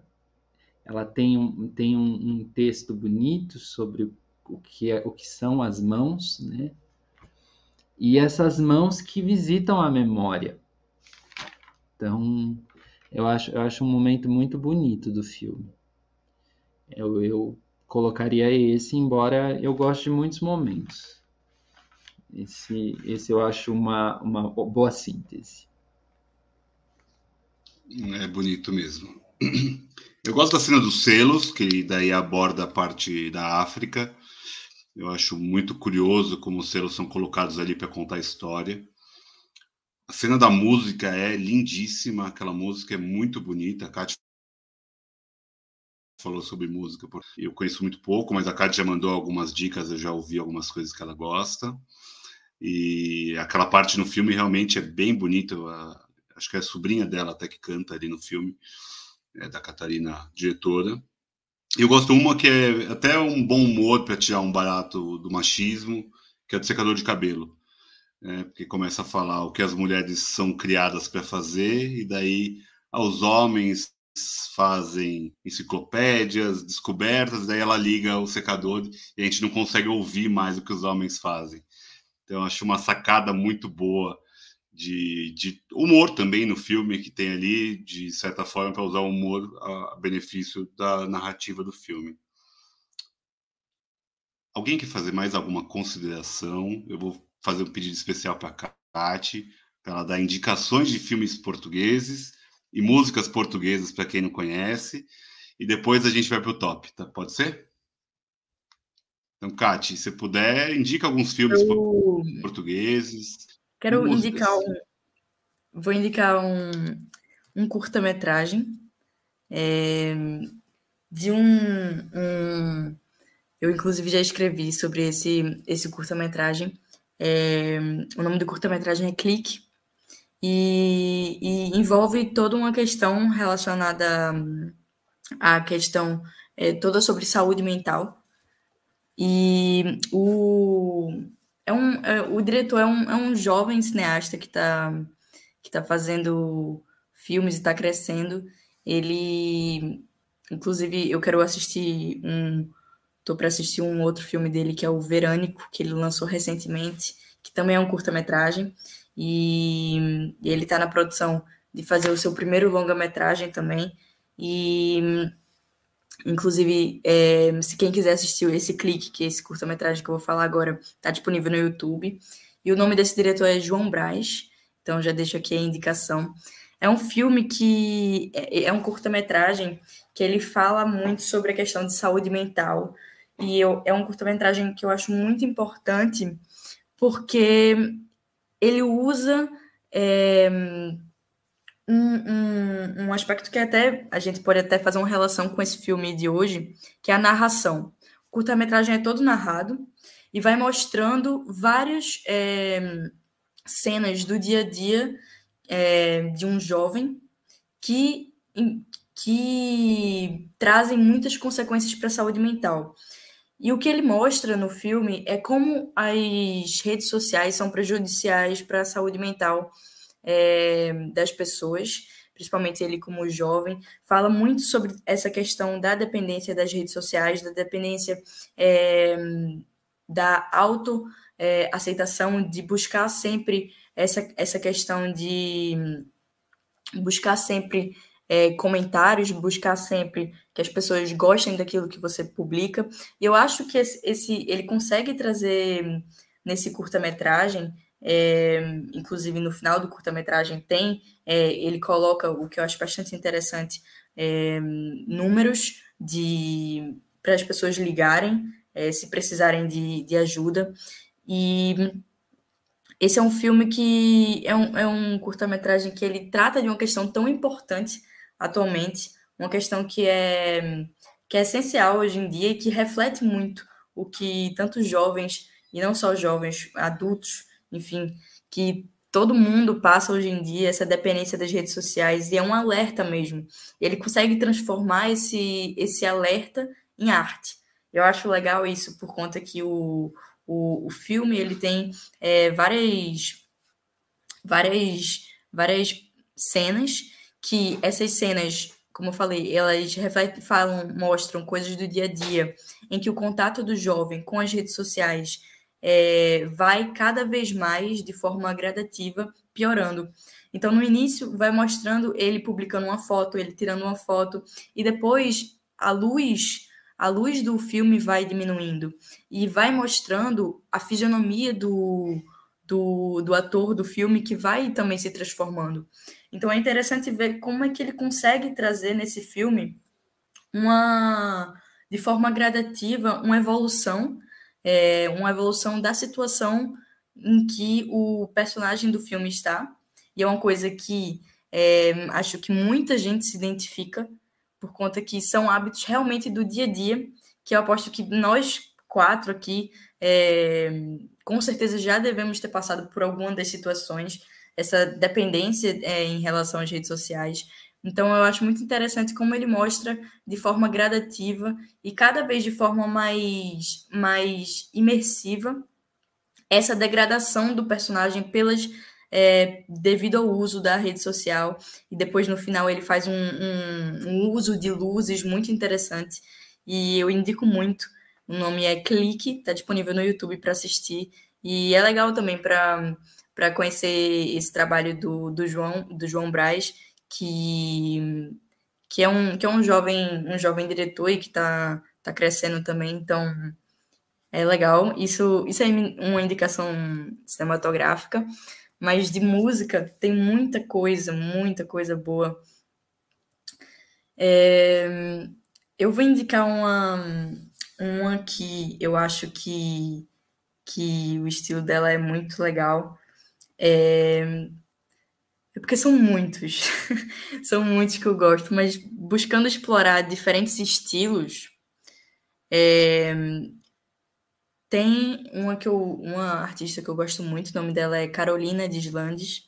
Speaker 4: ela tem um, tem um, um texto bonito sobre o que, é, o que são as mãos, né? E essas mãos que visitam a memória. Então, eu acho, eu acho um momento muito bonito do filme. Eu, eu colocaria esse, embora eu goste de muitos momentos. Esse, esse eu acho uma, uma boa síntese.
Speaker 2: É bonito mesmo. Eu gosto da cena dos selos, que daí aborda a parte da África. Eu acho muito curioso como os selos são colocados ali para contar a história. A cena da música é lindíssima, aquela música é muito bonita. A Kátia falou sobre música, eu conheço muito pouco, mas a Kátia já mandou algumas dicas, eu já ouvi algumas coisas que ela gosta. E aquela parte no filme realmente é bem bonita. Acho que é a sobrinha dela até que canta ali no filme é, da Catarina, diretora. Eu gosto uma que é até um bom humor para tirar um barato do machismo, que é do secador de cabelo. É, porque começa a falar o que as mulheres são criadas para fazer, e daí aos homens fazem enciclopédias, descobertas, daí ela liga o secador e a gente não consegue ouvir mais o que os homens fazem. Então, acho uma sacada muito boa de, de, humor também no filme que tem ali, de certa forma, para usar o humor a benefício da narrativa do filme. Alguém quer fazer mais alguma consideração? Eu vou fazer um pedido especial para a Kate, para ela dar indicações de filmes portugueses e músicas portuguesas para quem não conhece, e depois a gente vai para o top, tá? Pode ser? Então, Kate, se puder, indica alguns filmes eu... portugueses.
Speaker 3: Quero indicar um. Vou indicar um, um curta-metragem é, de um, um, Eu, inclusive, já escrevi sobre esse, esse curta-metragem. É, o nome do curta-metragem é Clique e, e, envolve toda uma questão relacionada à questão é, toda sobre saúde mental. E o, é um, é, o diretor é um, é um jovem cineasta que está que tá fazendo filmes e está crescendo. Ele, inclusive, eu quero assistir um. Tô para assistir um outro filme dele que é o Verânico, que ele lançou recentemente, que também é um curta-metragem. E, ele está na produção de fazer o seu primeiro longa-metragem também. E Inclusive, é, se quem quiser assistir esse clique, que é esse curta-metragem que eu vou falar agora, está disponível no YouTube. E o nome desse diretor é João Braz, então já deixo aqui a indicação. É um filme que é, é um curta-metragem que ele fala muito sobre a questão de saúde mental. E eu, é um curta-metragem que eu acho muito importante, porque ele usa é, um, um, aspecto que até a gente pode até fazer uma relação com esse filme de hoje, que é a narração. O curta-metragem é todo narrado e vai mostrando várias é, cenas do dia a dia é, de um jovem que, que trazem muitas consequências para a saúde mental. E o que ele mostra no filme é como as redes sociais são prejudiciais para a saúde mental é, das pessoas, principalmente ele como jovem, fala muito sobre essa questão da dependência das redes sociais, da dependência é, da auto é, de buscar sempre essa, essa questão de buscar sempre é, comentários, buscar sempre que as pessoas gostem daquilo que você publica. E eu acho que esse, esse ele consegue trazer nesse curta-metragem, é, inclusive no final do curta-metragem tem, é, ele coloca o que eu acho bastante interessante, é, números de para as pessoas ligarem é, se precisarem de, de ajuda. E esse é um filme que é um, é um curta-metragem que ele trata de uma questão tão importante atualmente, uma questão que é, que é essencial hoje em dia e que reflete muito o que tantos jovens, e não só jovens, adultos, enfim, que todo mundo passa hoje em dia, essa dependência das redes sociais, e é um alerta mesmo. Ele consegue transformar esse, esse alerta em arte. Eu acho legal isso por conta que o, o, o filme ele tem é, várias, várias, várias cenas que essas cenas, como eu falei, elas refletem, falam, mostram coisas do dia a dia, em que o contato do jovem com as redes sociais é, vai cada vez mais de forma gradativa piorando. Então, no início, vai mostrando ele publicando uma foto, ele tirando uma foto, e depois a luz a luz do filme vai diminuindo e vai mostrando a fisionomia do, do, do ator do filme que vai também se transformando. Então é interessante ver como é que ele consegue trazer nesse filme uma de forma gradativa uma evolução, é, uma evolução da situação em que o personagem do filme está. E é uma coisa que é, acho que muita gente se identifica por conta que são hábitos realmente do dia a dia, que eu aposto que nós quatro aqui, é, com certeza já devemos ter passado por alguma das situações, essa dependência é, em relação às redes sociais. Então, eu acho muito interessante como ele mostra de forma gradativa e cada vez de forma mais, mais imersiva essa degradação do personagem pelas é, devido ao uso da rede social. E depois, no final, ele faz um, um, um uso de luzes muito interessante. E eu indico muito. O nome é Clique, está disponível no YouTube para assistir. E é legal também para conhecer esse trabalho do, do João do João Braz, que, que, é, um, que é um jovem um jovem diretor e que está tá crescendo também. Então, é legal. Isso, isso é uma indicação cinematográfica. Mas de música tem muita coisa, muita coisa boa. É, eu vou indicar uma, uma que eu acho que, que o estilo dela é muito legal. É, é porque são muitos, são muitos que eu gosto, mas buscando explorar diferentes estilos, é, tem uma que eu, uma artista que eu gosto muito, o nome dela é Carolina Deslandes.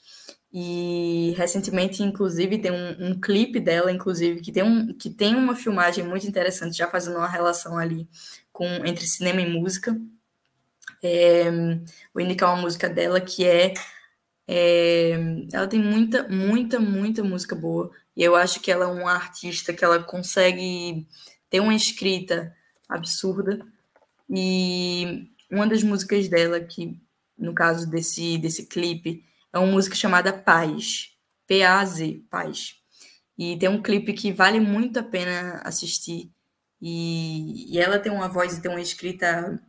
Speaker 3: E recentemente, inclusive, tem um, um, clipe dela, inclusive, que tem, um, que tem uma filmagem muito interessante, já fazendo uma relação ali com entre cinema e música. É, vou indicar uma música dela que é, é, Ela tem muita, muita, muita música boa. E eu acho que ela é uma artista que ela consegue ter uma escrita absurda e uma das músicas dela, que no caso desse, desse clipe, é uma música chamada Paz. P-A-Z, Paz. E tem um clipe que vale muito a pena assistir. E, e ela tem uma voz e tem uma escrita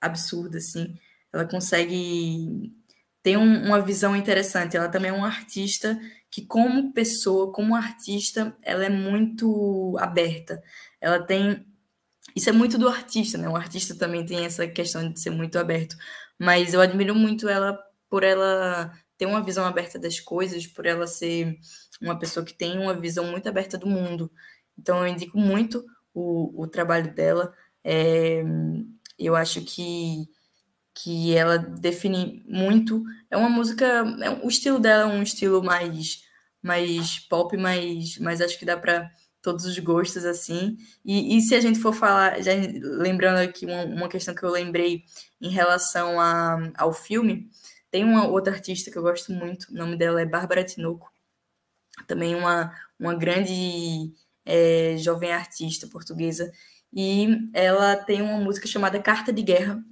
Speaker 3: absurda, assim. Ela consegue ter um, uma visão interessante. Ela também é uma artista que, como pessoa, como artista, ela é muito aberta. Ela tem isso é muito do artista, né? O artista também tem essa questão de ser muito aberto. Mas eu admiro muito ela por ela ter uma visão aberta das coisas, por ela ser uma pessoa que tem uma visão muito aberta do mundo. Então, eu indico muito o, o trabalho dela. É, eu acho que, que ela define muito. É uma música. É, o estilo dela é um estilo mais, mais pop, mas, mas acho que dá para todos os gostos, assim. E, e se a gente for falar, já lembrando aqui uma, uma questão que eu lembrei em relação a, ao filme, tem uma outra artista que eu gosto muito, o nome dela é Bárbara Tinoco, também uma, uma grande é, jovem artista portuguesa, e ela tem uma música chamada Carta de Guerra,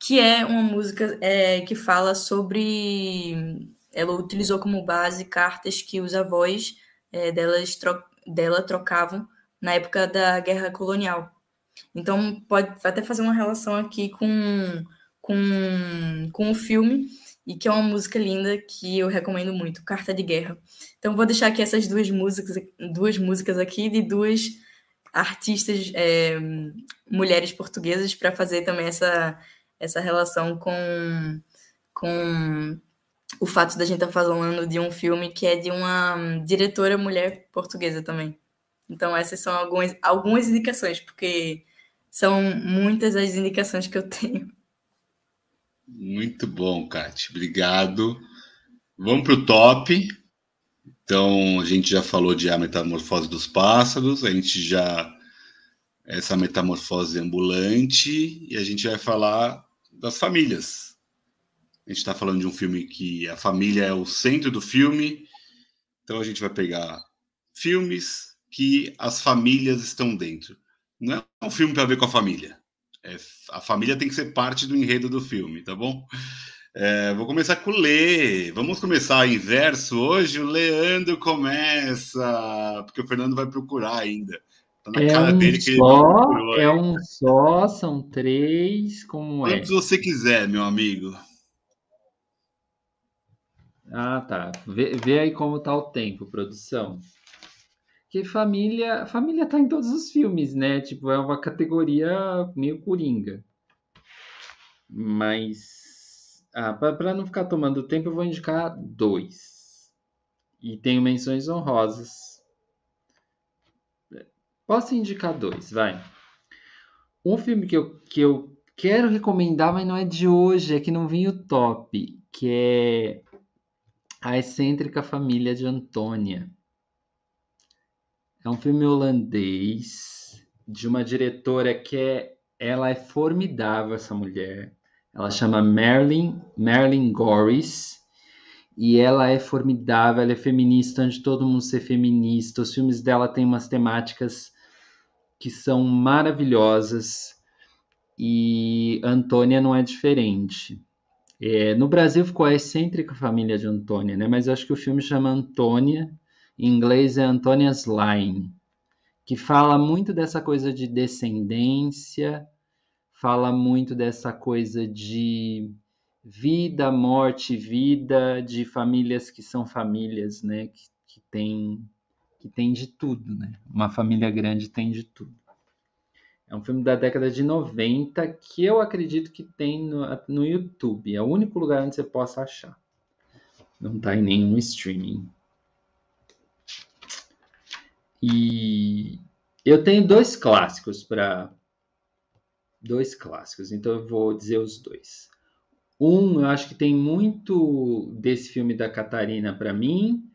Speaker 3: que é uma música é, que fala sobre. Ela utilizou como base cartas que os avós é, delas tro dela trocavam na época da guerra colonial. Então, pode até fazer uma relação aqui com, com, com o filme, e que é uma música linda que eu recomendo muito, Carta de Guerra. Então, vou deixar aqui essas duas músicas, duas músicas aqui de duas artistas, é, mulheres portuguesas, para fazer também essa, essa relação com, com o fato da gente estar tá falando de um filme que é de uma diretora mulher portuguesa também. Então, essas são algumas, algumas indicações, porque são muitas as indicações que eu tenho.
Speaker 2: Muito bom, Kate. Obrigado. Vamos para o top. Então, a gente já falou de A Metamorfose dos Pássaros, a gente já. Essa metamorfose ambulante, e a gente vai falar das famílias. A gente está falando de um filme que a família é o centro do filme, então a gente vai pegar filmes que as famílias estão dentro. Não é um filme para ver com a família. É, a família tem que ser parte do enredo do filme, tá bom? É, vou começar com o Lê. Vamos começar em verso hoje. O Leandro começa, porque o Fernando vai procurar ainda.
Speaker 4: Tá na é cara um dele que só, ele É um só, são três, como
Speaker 2: é? Quantos é? você quiser, meu amigo.
Speaker 4: Ah, tá. Vê, vê aí como tá o tempo, produção. Que família, família tá em todos os filmes, né? Tipo, é uma categoria meio coringa. Mas ah, para não ficar tomando tempo, eu vou indicar dois. E tenho menções honrosas. Posso indicar dois, vai. Um filme que eu, que eu quero recomendar, mas não é de hoje, é que não vinha o top, que é A Excêntrica Família de Antônia. É um filme holandês de uma diretora que é, ela é formidável essa mulher. Ela chama Marilyn, Marilyn Goris. E ela é formidável, ela é feminista, antes de todo mundo ser feminista. Os filmes dela têm umas temáticas que são maravilhosas. E Antônia não é diferente. É, no Brasil ficou a excêntrica família de Antônia, né? Mas acho que o filme chama Antônia, em inglês é Antonia's Line, que fala muito dessa coisa de descendência, fala muito dessa coisa de vida, morte, vida, de famílias que são famílias, né? Que, que tem que tem de tudo, né? Uma família grande tem de tudo. É um filme da década de 90 que eu acredito que tem no, no YouTube. É o único lugar onde você possa achar. Não está em nenhum streaming. E eu tenho dois clássicos para dois clássicos, então eu vou dizer os dois. Um, eu acho que tem muito desse filme da Catarina para mim,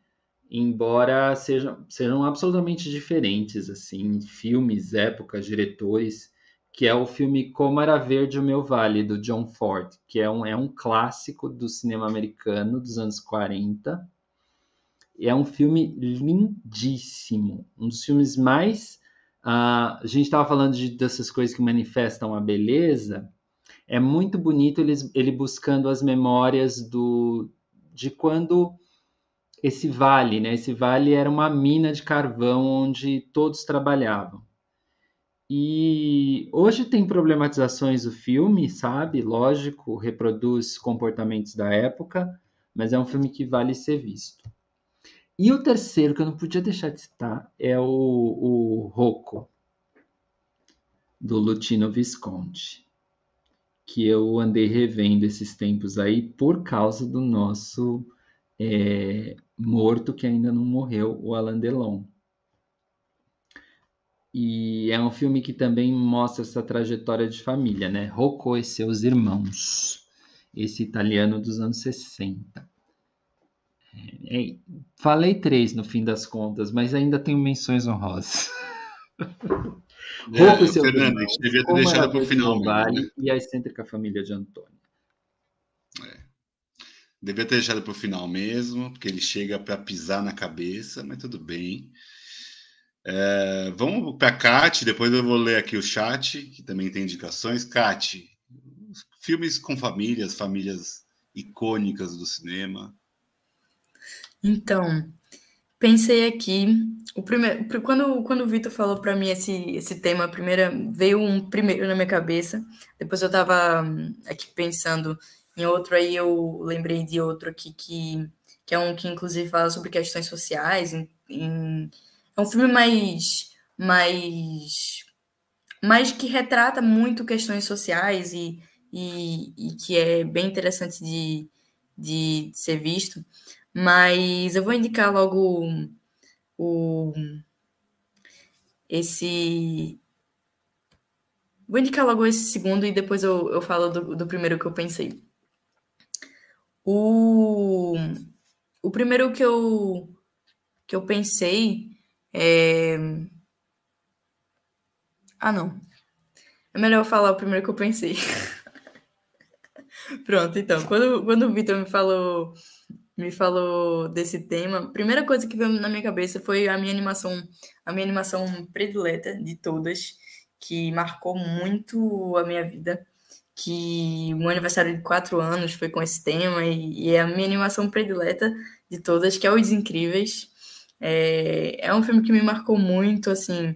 Speaker 4: embora sejam, sejam absolutamente diferentes, assim, filmes, épocas, diretores, que é o filme Como Era Verde o Meu Vale, do John Ford, que é um, é um clássico do cinema americano dos anos 40. É um filme lindíssimo, um dos filmes mais Uh, a gente estava falando de, dessas coisas que manifestam a beleza. É muito bonito ele, ele buscando as memórias do, de quando esse vale, né? Esse vale era uma mina de carvão onde todos trabalhavam. E hoje tem problematizações do filme, sabe? Lógico, reproduz comportamentos da época, mas é um filme que vale ser visto. E o terceiro, que eu não podia deixar de citar, é o, o Rocco, do Lutino Visconti, que eu andei revendo esses tempos aí por causa do nosso é, morto que ainda não morreu, o Alain Delon. E é um filme que também mostra essa trajetória de família, né? Rocco e seus irmãos, esse italiano dos anos 60. É, é, falei três no fim das contas, mas ainda tenho menções honrosas.
Speaker 2: É, Fernando, a gente devia ter deixado para o final.
Speaker 4: Vale né? E a excêntrica família de Antônio.
Speaker 2: Devia ter deixado para o final mesmo, porque ele chega para pisar na cabeça, mas tudo bem. É, vamos para a Kat, depois eu vou ler aqui o chat, que também tem indicações. Kat, filmes com famílias, famílias icônicas do cinema.
Speaker 3: Então, pensei aqui, o primeiro, quando, quando o Vitor falou para mim esse, esse tema, a primeira, veio um primeiro na minha cabeça, depois eu estava hum, aqui pensando em outro, aí eu lembrei de outro aqui que, que é um que inclusive fala sobre questões sociais, em, em é um filme mais, mais, mais que retrata muito questões sociais e, e, e que é bem interessante de, de, ser visto. Mas eu vou indicar logo o, esse. Vou indicar logo esse segundo e depois eu, eu falo do, do primeiro que eu pensei. O, o primeiro que eu, que eu pensei é... Ah, não. É melhor eu falar o primeiro que eu pensei. Pronto, então, quando, quando o Vitor me falou, me falou desse tema, a primeira coisa que veio na minha cabeça foi a minha animação, a minha animação predileta de todas, que marcou muito a minha vida, que meu aniversário de quatro anos foi com esse tema, e, e é a minha animação predileta de todas, que é Os Incríveis. É, é um filme que me marcou muito, assim,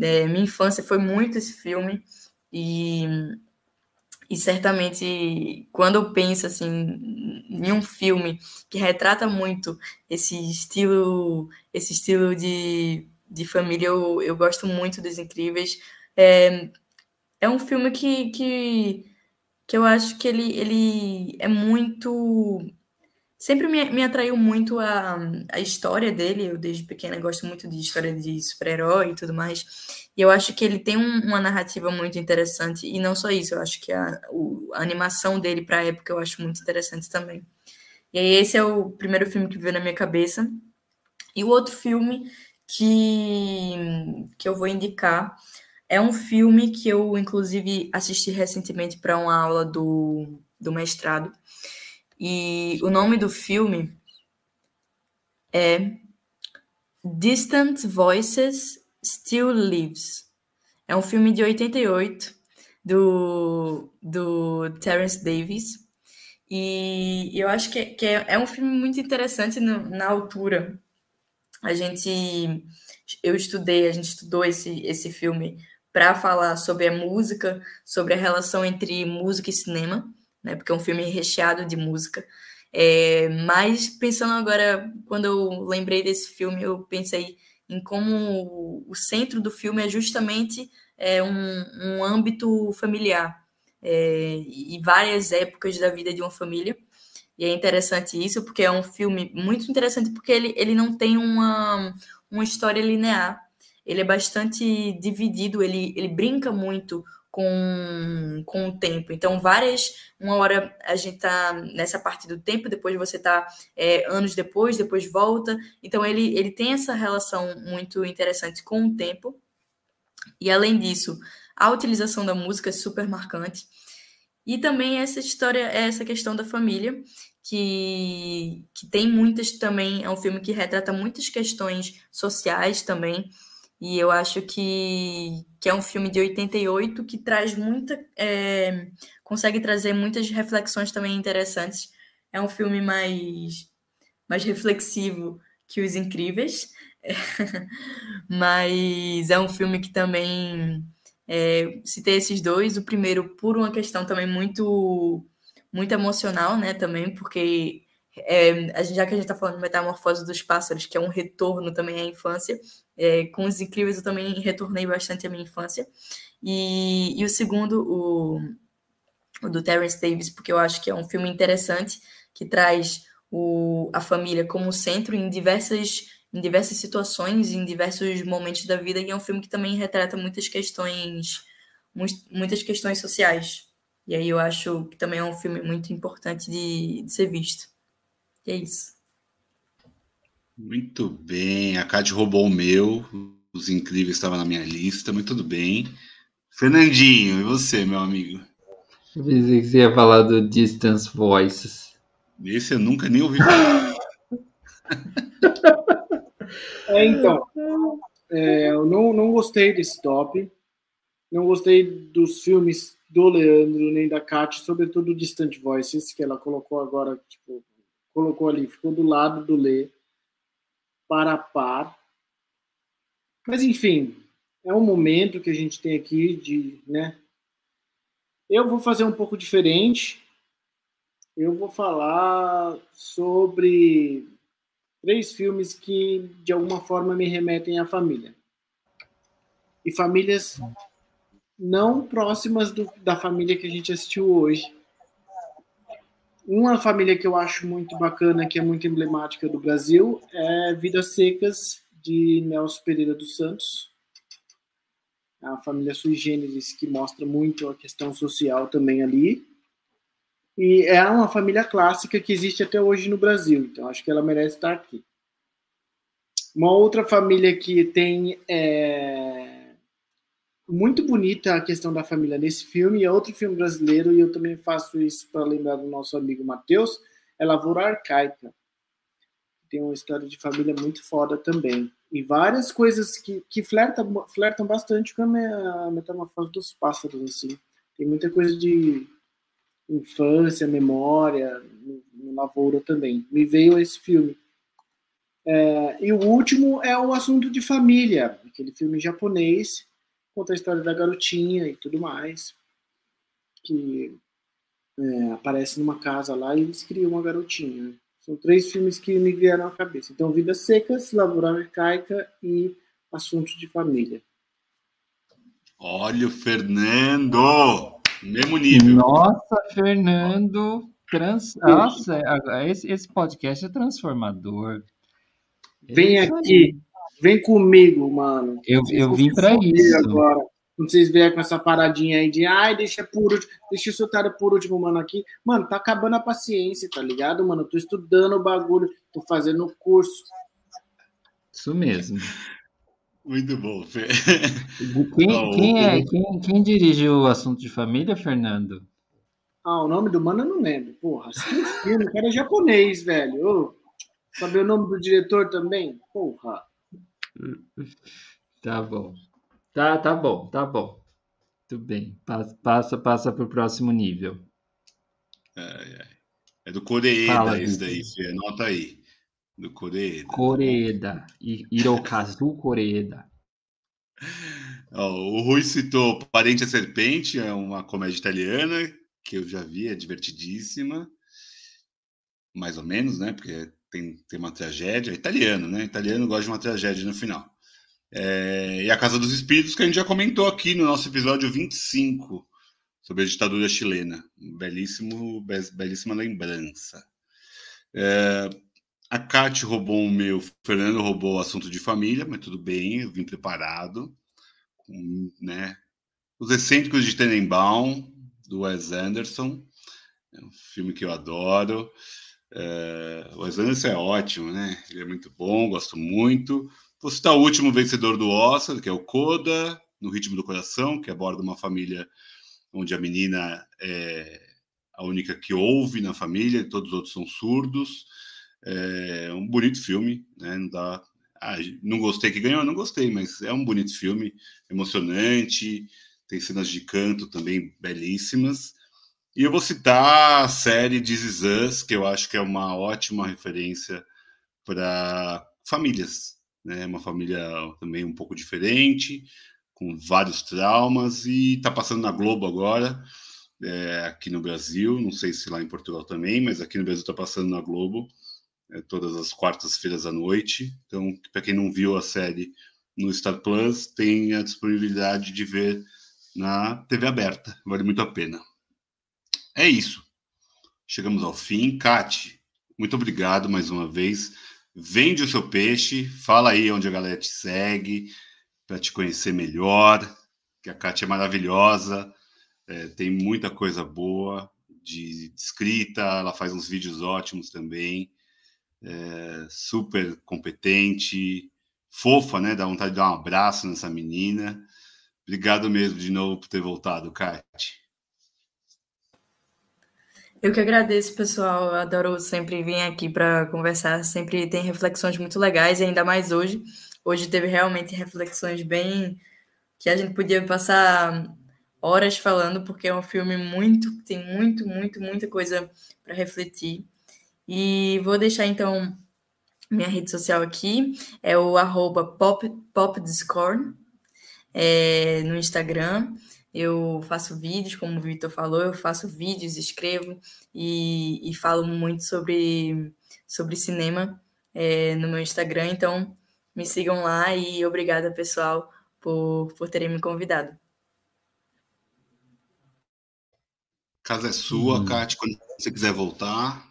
Speaker 3: é, minha infância foi muito esse filme e, e certamente quando eu penso assim em um filme que retrata muito esse estilo, esse estilo de, de família, eu, eu gosto muito dos Incríveis. É, é um filme que, que, que eu acho que ele, ele é muito sempre me, me atraiu muito a, a história dele. Eu, desde pequena, gosto muito de história de super-herói e tudo mais. E eu acho que ele tem um, uma narrativa muito interessante. E não só isso, eu acho que a, o, a animação dele para a época eu acho muito interessante também. E aí, esse é o primeiro filme que veio na minha cabeça. E o outro filme que, que eu vou indicar é um filme que eu, inclusive, assisti recentemente para uma aula do, do mestrado e o nome do filme é Distant Voices Still Lives. É um filme de 88 do, do Terence Davis. E eu acho que, que é, é um filme muito interessante no, na altura. A gente. Eu estudei, a gente estudou esse, esse filme para falar sobre a música, sobre a relação entre música e cinema né? Porque é um filme recheado de música. É, mas pensando agora, quando eu lembrei desse filme, eu pensei em como o centro do filme é justamente é, um, um âmbito familiar é, e várias épocas da vida de uma família. E é interessante isso, porque é um filme muito interessante, porque ele, ele não tem uma, uma história linear. Ele é bastante dividido, ele, ele brinca muito com, com o tempo. Então, várias, uma hora a gente tá nessa parte do tempo, depois você tá é, anos depois, depois volta. Então, ele, ele tem essa relação muito interessante com o tempo. E além disso, a utilização da música é super marcante. E também essa história, essa questão da família, que, que tem muitas também, é um filme que retrata muitas questões sociais também, e eu acho que, que é um filme de 88 que traz muita. É, consegue trazer muitas reflexões também interessantes. É um filme mais, mais reflexivo que Os Incríveis, mas é um filme que também. É, citei esses dois. O primeiro, por uma questão também muito, muito emocional, né? Também, porque é, já que a gente está falando de Metamorfose dos Pássaros, que é um retorno também à infância, é, com os incríveis eu também retornei bastante à minha infância. E, e o segundo, o, o do Terence Davis, porque eu acho que é um filme interessante que traz o, a família como centro em diversas, em diversas situações, em diversos momentos da vida, e é um filme que também retrata muitas questões, muitas questões sociais. E aí eu acho que também é um filme muito importante de, de ser visto. E é isso.
Speaker 2: Muito bem. A Cade roubou o meu. Os Incríveis estava na minha lista, mas tudo bem. Fernandinho, e você, meu amigo?
Speaker 4: Eu pensei que você ia falar do Distance Voices.
Speaker 2: Esse eu nunca nem ouvi falar.
Speaker 1: é, então, é, eu não, não gostei desse top. Não gostei dos filmes do Leandro nem da Kat, sobretudo o Distant Voices, que ela colocou agora, tipo, colocou ali, ficou do lado do Lê, para par. Mas, enfim, é um momento que a gente tem aqui de, né? Eu vou fazer um pouco diferente. Eu vou falar sobre três filmes que, de alguma forma, me remetem à família. E famílias não próximas do, da família que a gente assistiu hoje. Uma família que eu acho muito bacana, que é muito emblemática do Brasil, é Vidas Secas, de Nelson Pereira dos Santos a família sui generis, que mostra muito a questão social também ali. E é uma família clássica que existe até hoje no Brasil, então acho que ela merece estar aqui. Uma outra família que tem é, muito bonita a questão da família nesse filme, é outro filme brasileiro, e eu também faço isso para lembrar do nosso amigo Matheus, é Lavoura Arcaica. Tem uma história de família muito foda também e várias coisas que, que flertam, flertam bastante com a, metamorfose dos pássaros, assim. Tem muita coisa de infância, memória, no, no Lavoura também. Me veio esse filme. É, e o último é o assunto de família, aquele filme japonês, conta a história da garotinha e tudo mais, que é, aparece numa casa lá e eles criam uma garotinha. São três filmes que me vieram à cabeça. Então, Vidas Secas, Lavoura Arcaica e Assuntos de Família.
Speaker 2: Olha o Fernando! Mesmo nível.
Speaker 4: Nossa, Fernando! Trans... Nossa, esse, esse podcast é transformador.
Speaker 1: Vem aqui, vem comigo, mano.
Speaker 4: Eu, eu vim para isso.
Speaker 1: Agora. Quando vocês vierem com essa paradinha aí de ai, deixa por último, deixa o otário por último, mano, aqui. Mano, tá acabando a paciência, tá ligado, mano? Eu tô estudando o bagulho, tô fazendo o curso.
Speaker 4: Isso mesmo.
Speaker 2: Muito bom, Fê.
Speaker 4: Quem, quem, é, quem, quem dirigiu o assunto de família, Fernando?
Speaker 1: Ah, o nome do mano eu não lembro. Porra, que filme, o cara é japonês, velho. Ô, sabe o nome do diretor também? Porra.
Speaker 4: Tá bom. Tá, tá bom, tá bom. Tudo bem. Passa, passa para o próximo nível.
Speaker 2: É, é. é do Coreeda esse daí, Fê. Anota aí. Do Coreeda.
Speaker 4: Coreeda. Hirokazu Coreeda.
Speaker 2: Oh, o Rui citou Parente a Serpente, é uma comédia italiana que eu já vi, é divertidíssima. Mais ou menos, né? Porque tem, tem uma tragédia. É italiano, né? Italiano gosta de uma tragédia no final. É, e a Casa dos Espíritos, que a gente já comentou aqui no nosso episódio 25, sobre a ditadura chilena. Belíssimo, belíssima lembrança. É, a Kate roubou o meu, o Fernando roubou o assunto de família, mas tudo bem, eu vim preparado. Com, né, Os Excêntricos de Tenenbaum, do Wes Anderson. É um filme que eu adoro. É, o Wes é ótimo, né? Ele é muito bom, gosto muito. Vou citar o último vencedor do Oscar, que é o Coda, no Ritmo do Coração, que aborda uma família onde a menina é a única que ouve na família, todos os outros são surdos. É um bonito filme, né? Não dá. Ah, não gostei que ganhou, não gostei, mas é um bonito filme, emocionante, tem cenas de canto também belíssimas. E eu vou citar a série This Is Us, que eu acho que é uma ótima referência para famílias, né? Uma família também um pouco diferente, com vários traumas, e está passando na Globo agora, é, aqui no Brasil, não sei se lá em Portugal também, mas aqui no Brasil está passando na Globo, é, todas as quartas-feiras à noite. Então, para quem não viu a série no Star Plus, tem a disponibilidade de ver na TV aberta, vale muito a pena. É isso. Chegamos ao fim. Cate, muito obrigado mais uma vez. Vende o seu peixe, fala aí onde a galera te segue, para te conhecer melhor. Que a Cate é maravilhosa, é, tem muita coisa boa de, de, escrita, ela faz uns vídeos ótimos também. É, super competente, fofa, né? Dá vontade de dar um abraço nessa menina. Obrigado mesmo de novo por ter voltado, Kate.
Speaker 3: Eu que agradeço, pessoal. Adoro sempre vir aqui para conversar. Sempre tem reflexões muito legais, ainda mais hoje. Hoje teve realmente reflexões bem que a gente podia passar horas falando, porque é um filme muito, tem muito, muito, muita coisa para refletir. E vou deixar então minha rede social aqui, é o pop, popdiscord, é, no Instagram. Eu faço vídeos, como o Vitor falou, eu faço vídeos, escrevo e, e falo muito sobre, sobre cinema é, no meu Instagram. Então, me sigam lá e obrigada, pessoal, por, por terem me convidado.
Speaker 2: Casa é sua, hum. Kate, quando você quiser voltar.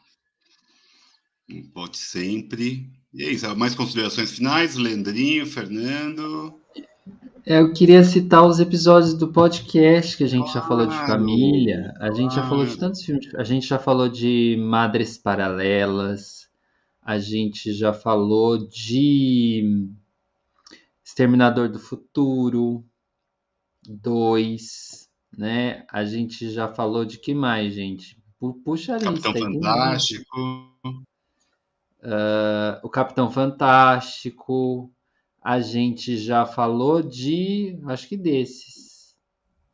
Speaker 2: Volte sempre. E é isso. Mais considerações finais? Leandrinho, Fernando.
Speaker 4: É, eu queria citar os episódios do podcast que a gente já falou de família, a gente já falou de tantos filmes, a gente já falou de Madres Paralelas, a gente já falou de Exterminador do Futuro 2, né? A gente já falou de que mais, gente? Puxa a
Speaker 2: lista. Capitão Fantástico.
Speaker 4: Uh, o Capitão Fantástico, a gente já falou de. Acho que desses.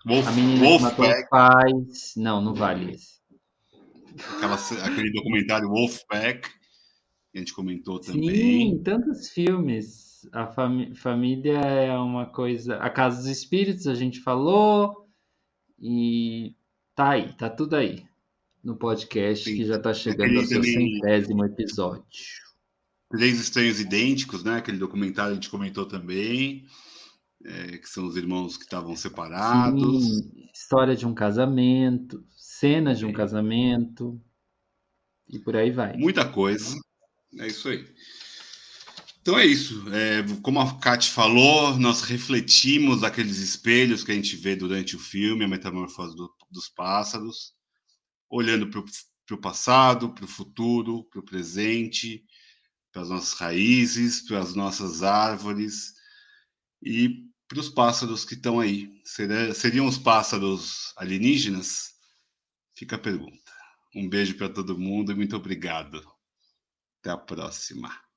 Speaker 2: Wolf,
Speaker 4: a menina
Speaker 2: Wolf
Speaker 4: que matou os pais. Não, não vale esse.
Speaker 2: Aquela, aquele documentário Wolfpack, que a gente comentou também.
Speaker 4: Sim, tantos filmes. A fami família é uma coisa. A Casa dos Espíritos, a gente falou. E tá aí, tá tudo aí. No podcast Sim. que já tá chegando ao seu centésimo episódio.
Speaker 2: Três Estranhos Idênticos, né? Aquele documentário a gente comentou também, é, que são os irmãos que estavam separados. Sim,
Speaker 4: história de um casamento, cenas de um é. casamento, e por aí vai.
Speaker 2: Muita coisa. É isso aí. Então é isso. É, como a Kate falou, nós refletimos aqueles espelhos que a gente vê durante o filme, a metamorfose do, dos pássaros, olhando para o passado, para o futuro, para o presente, para as nossas raízes, para as nossas árvores e para os pássaros que estão aí. Seriam os pássaros alienígenas? Fica a pergunta. Um beijo para todo mundo e muito obrigado. Até a próxima.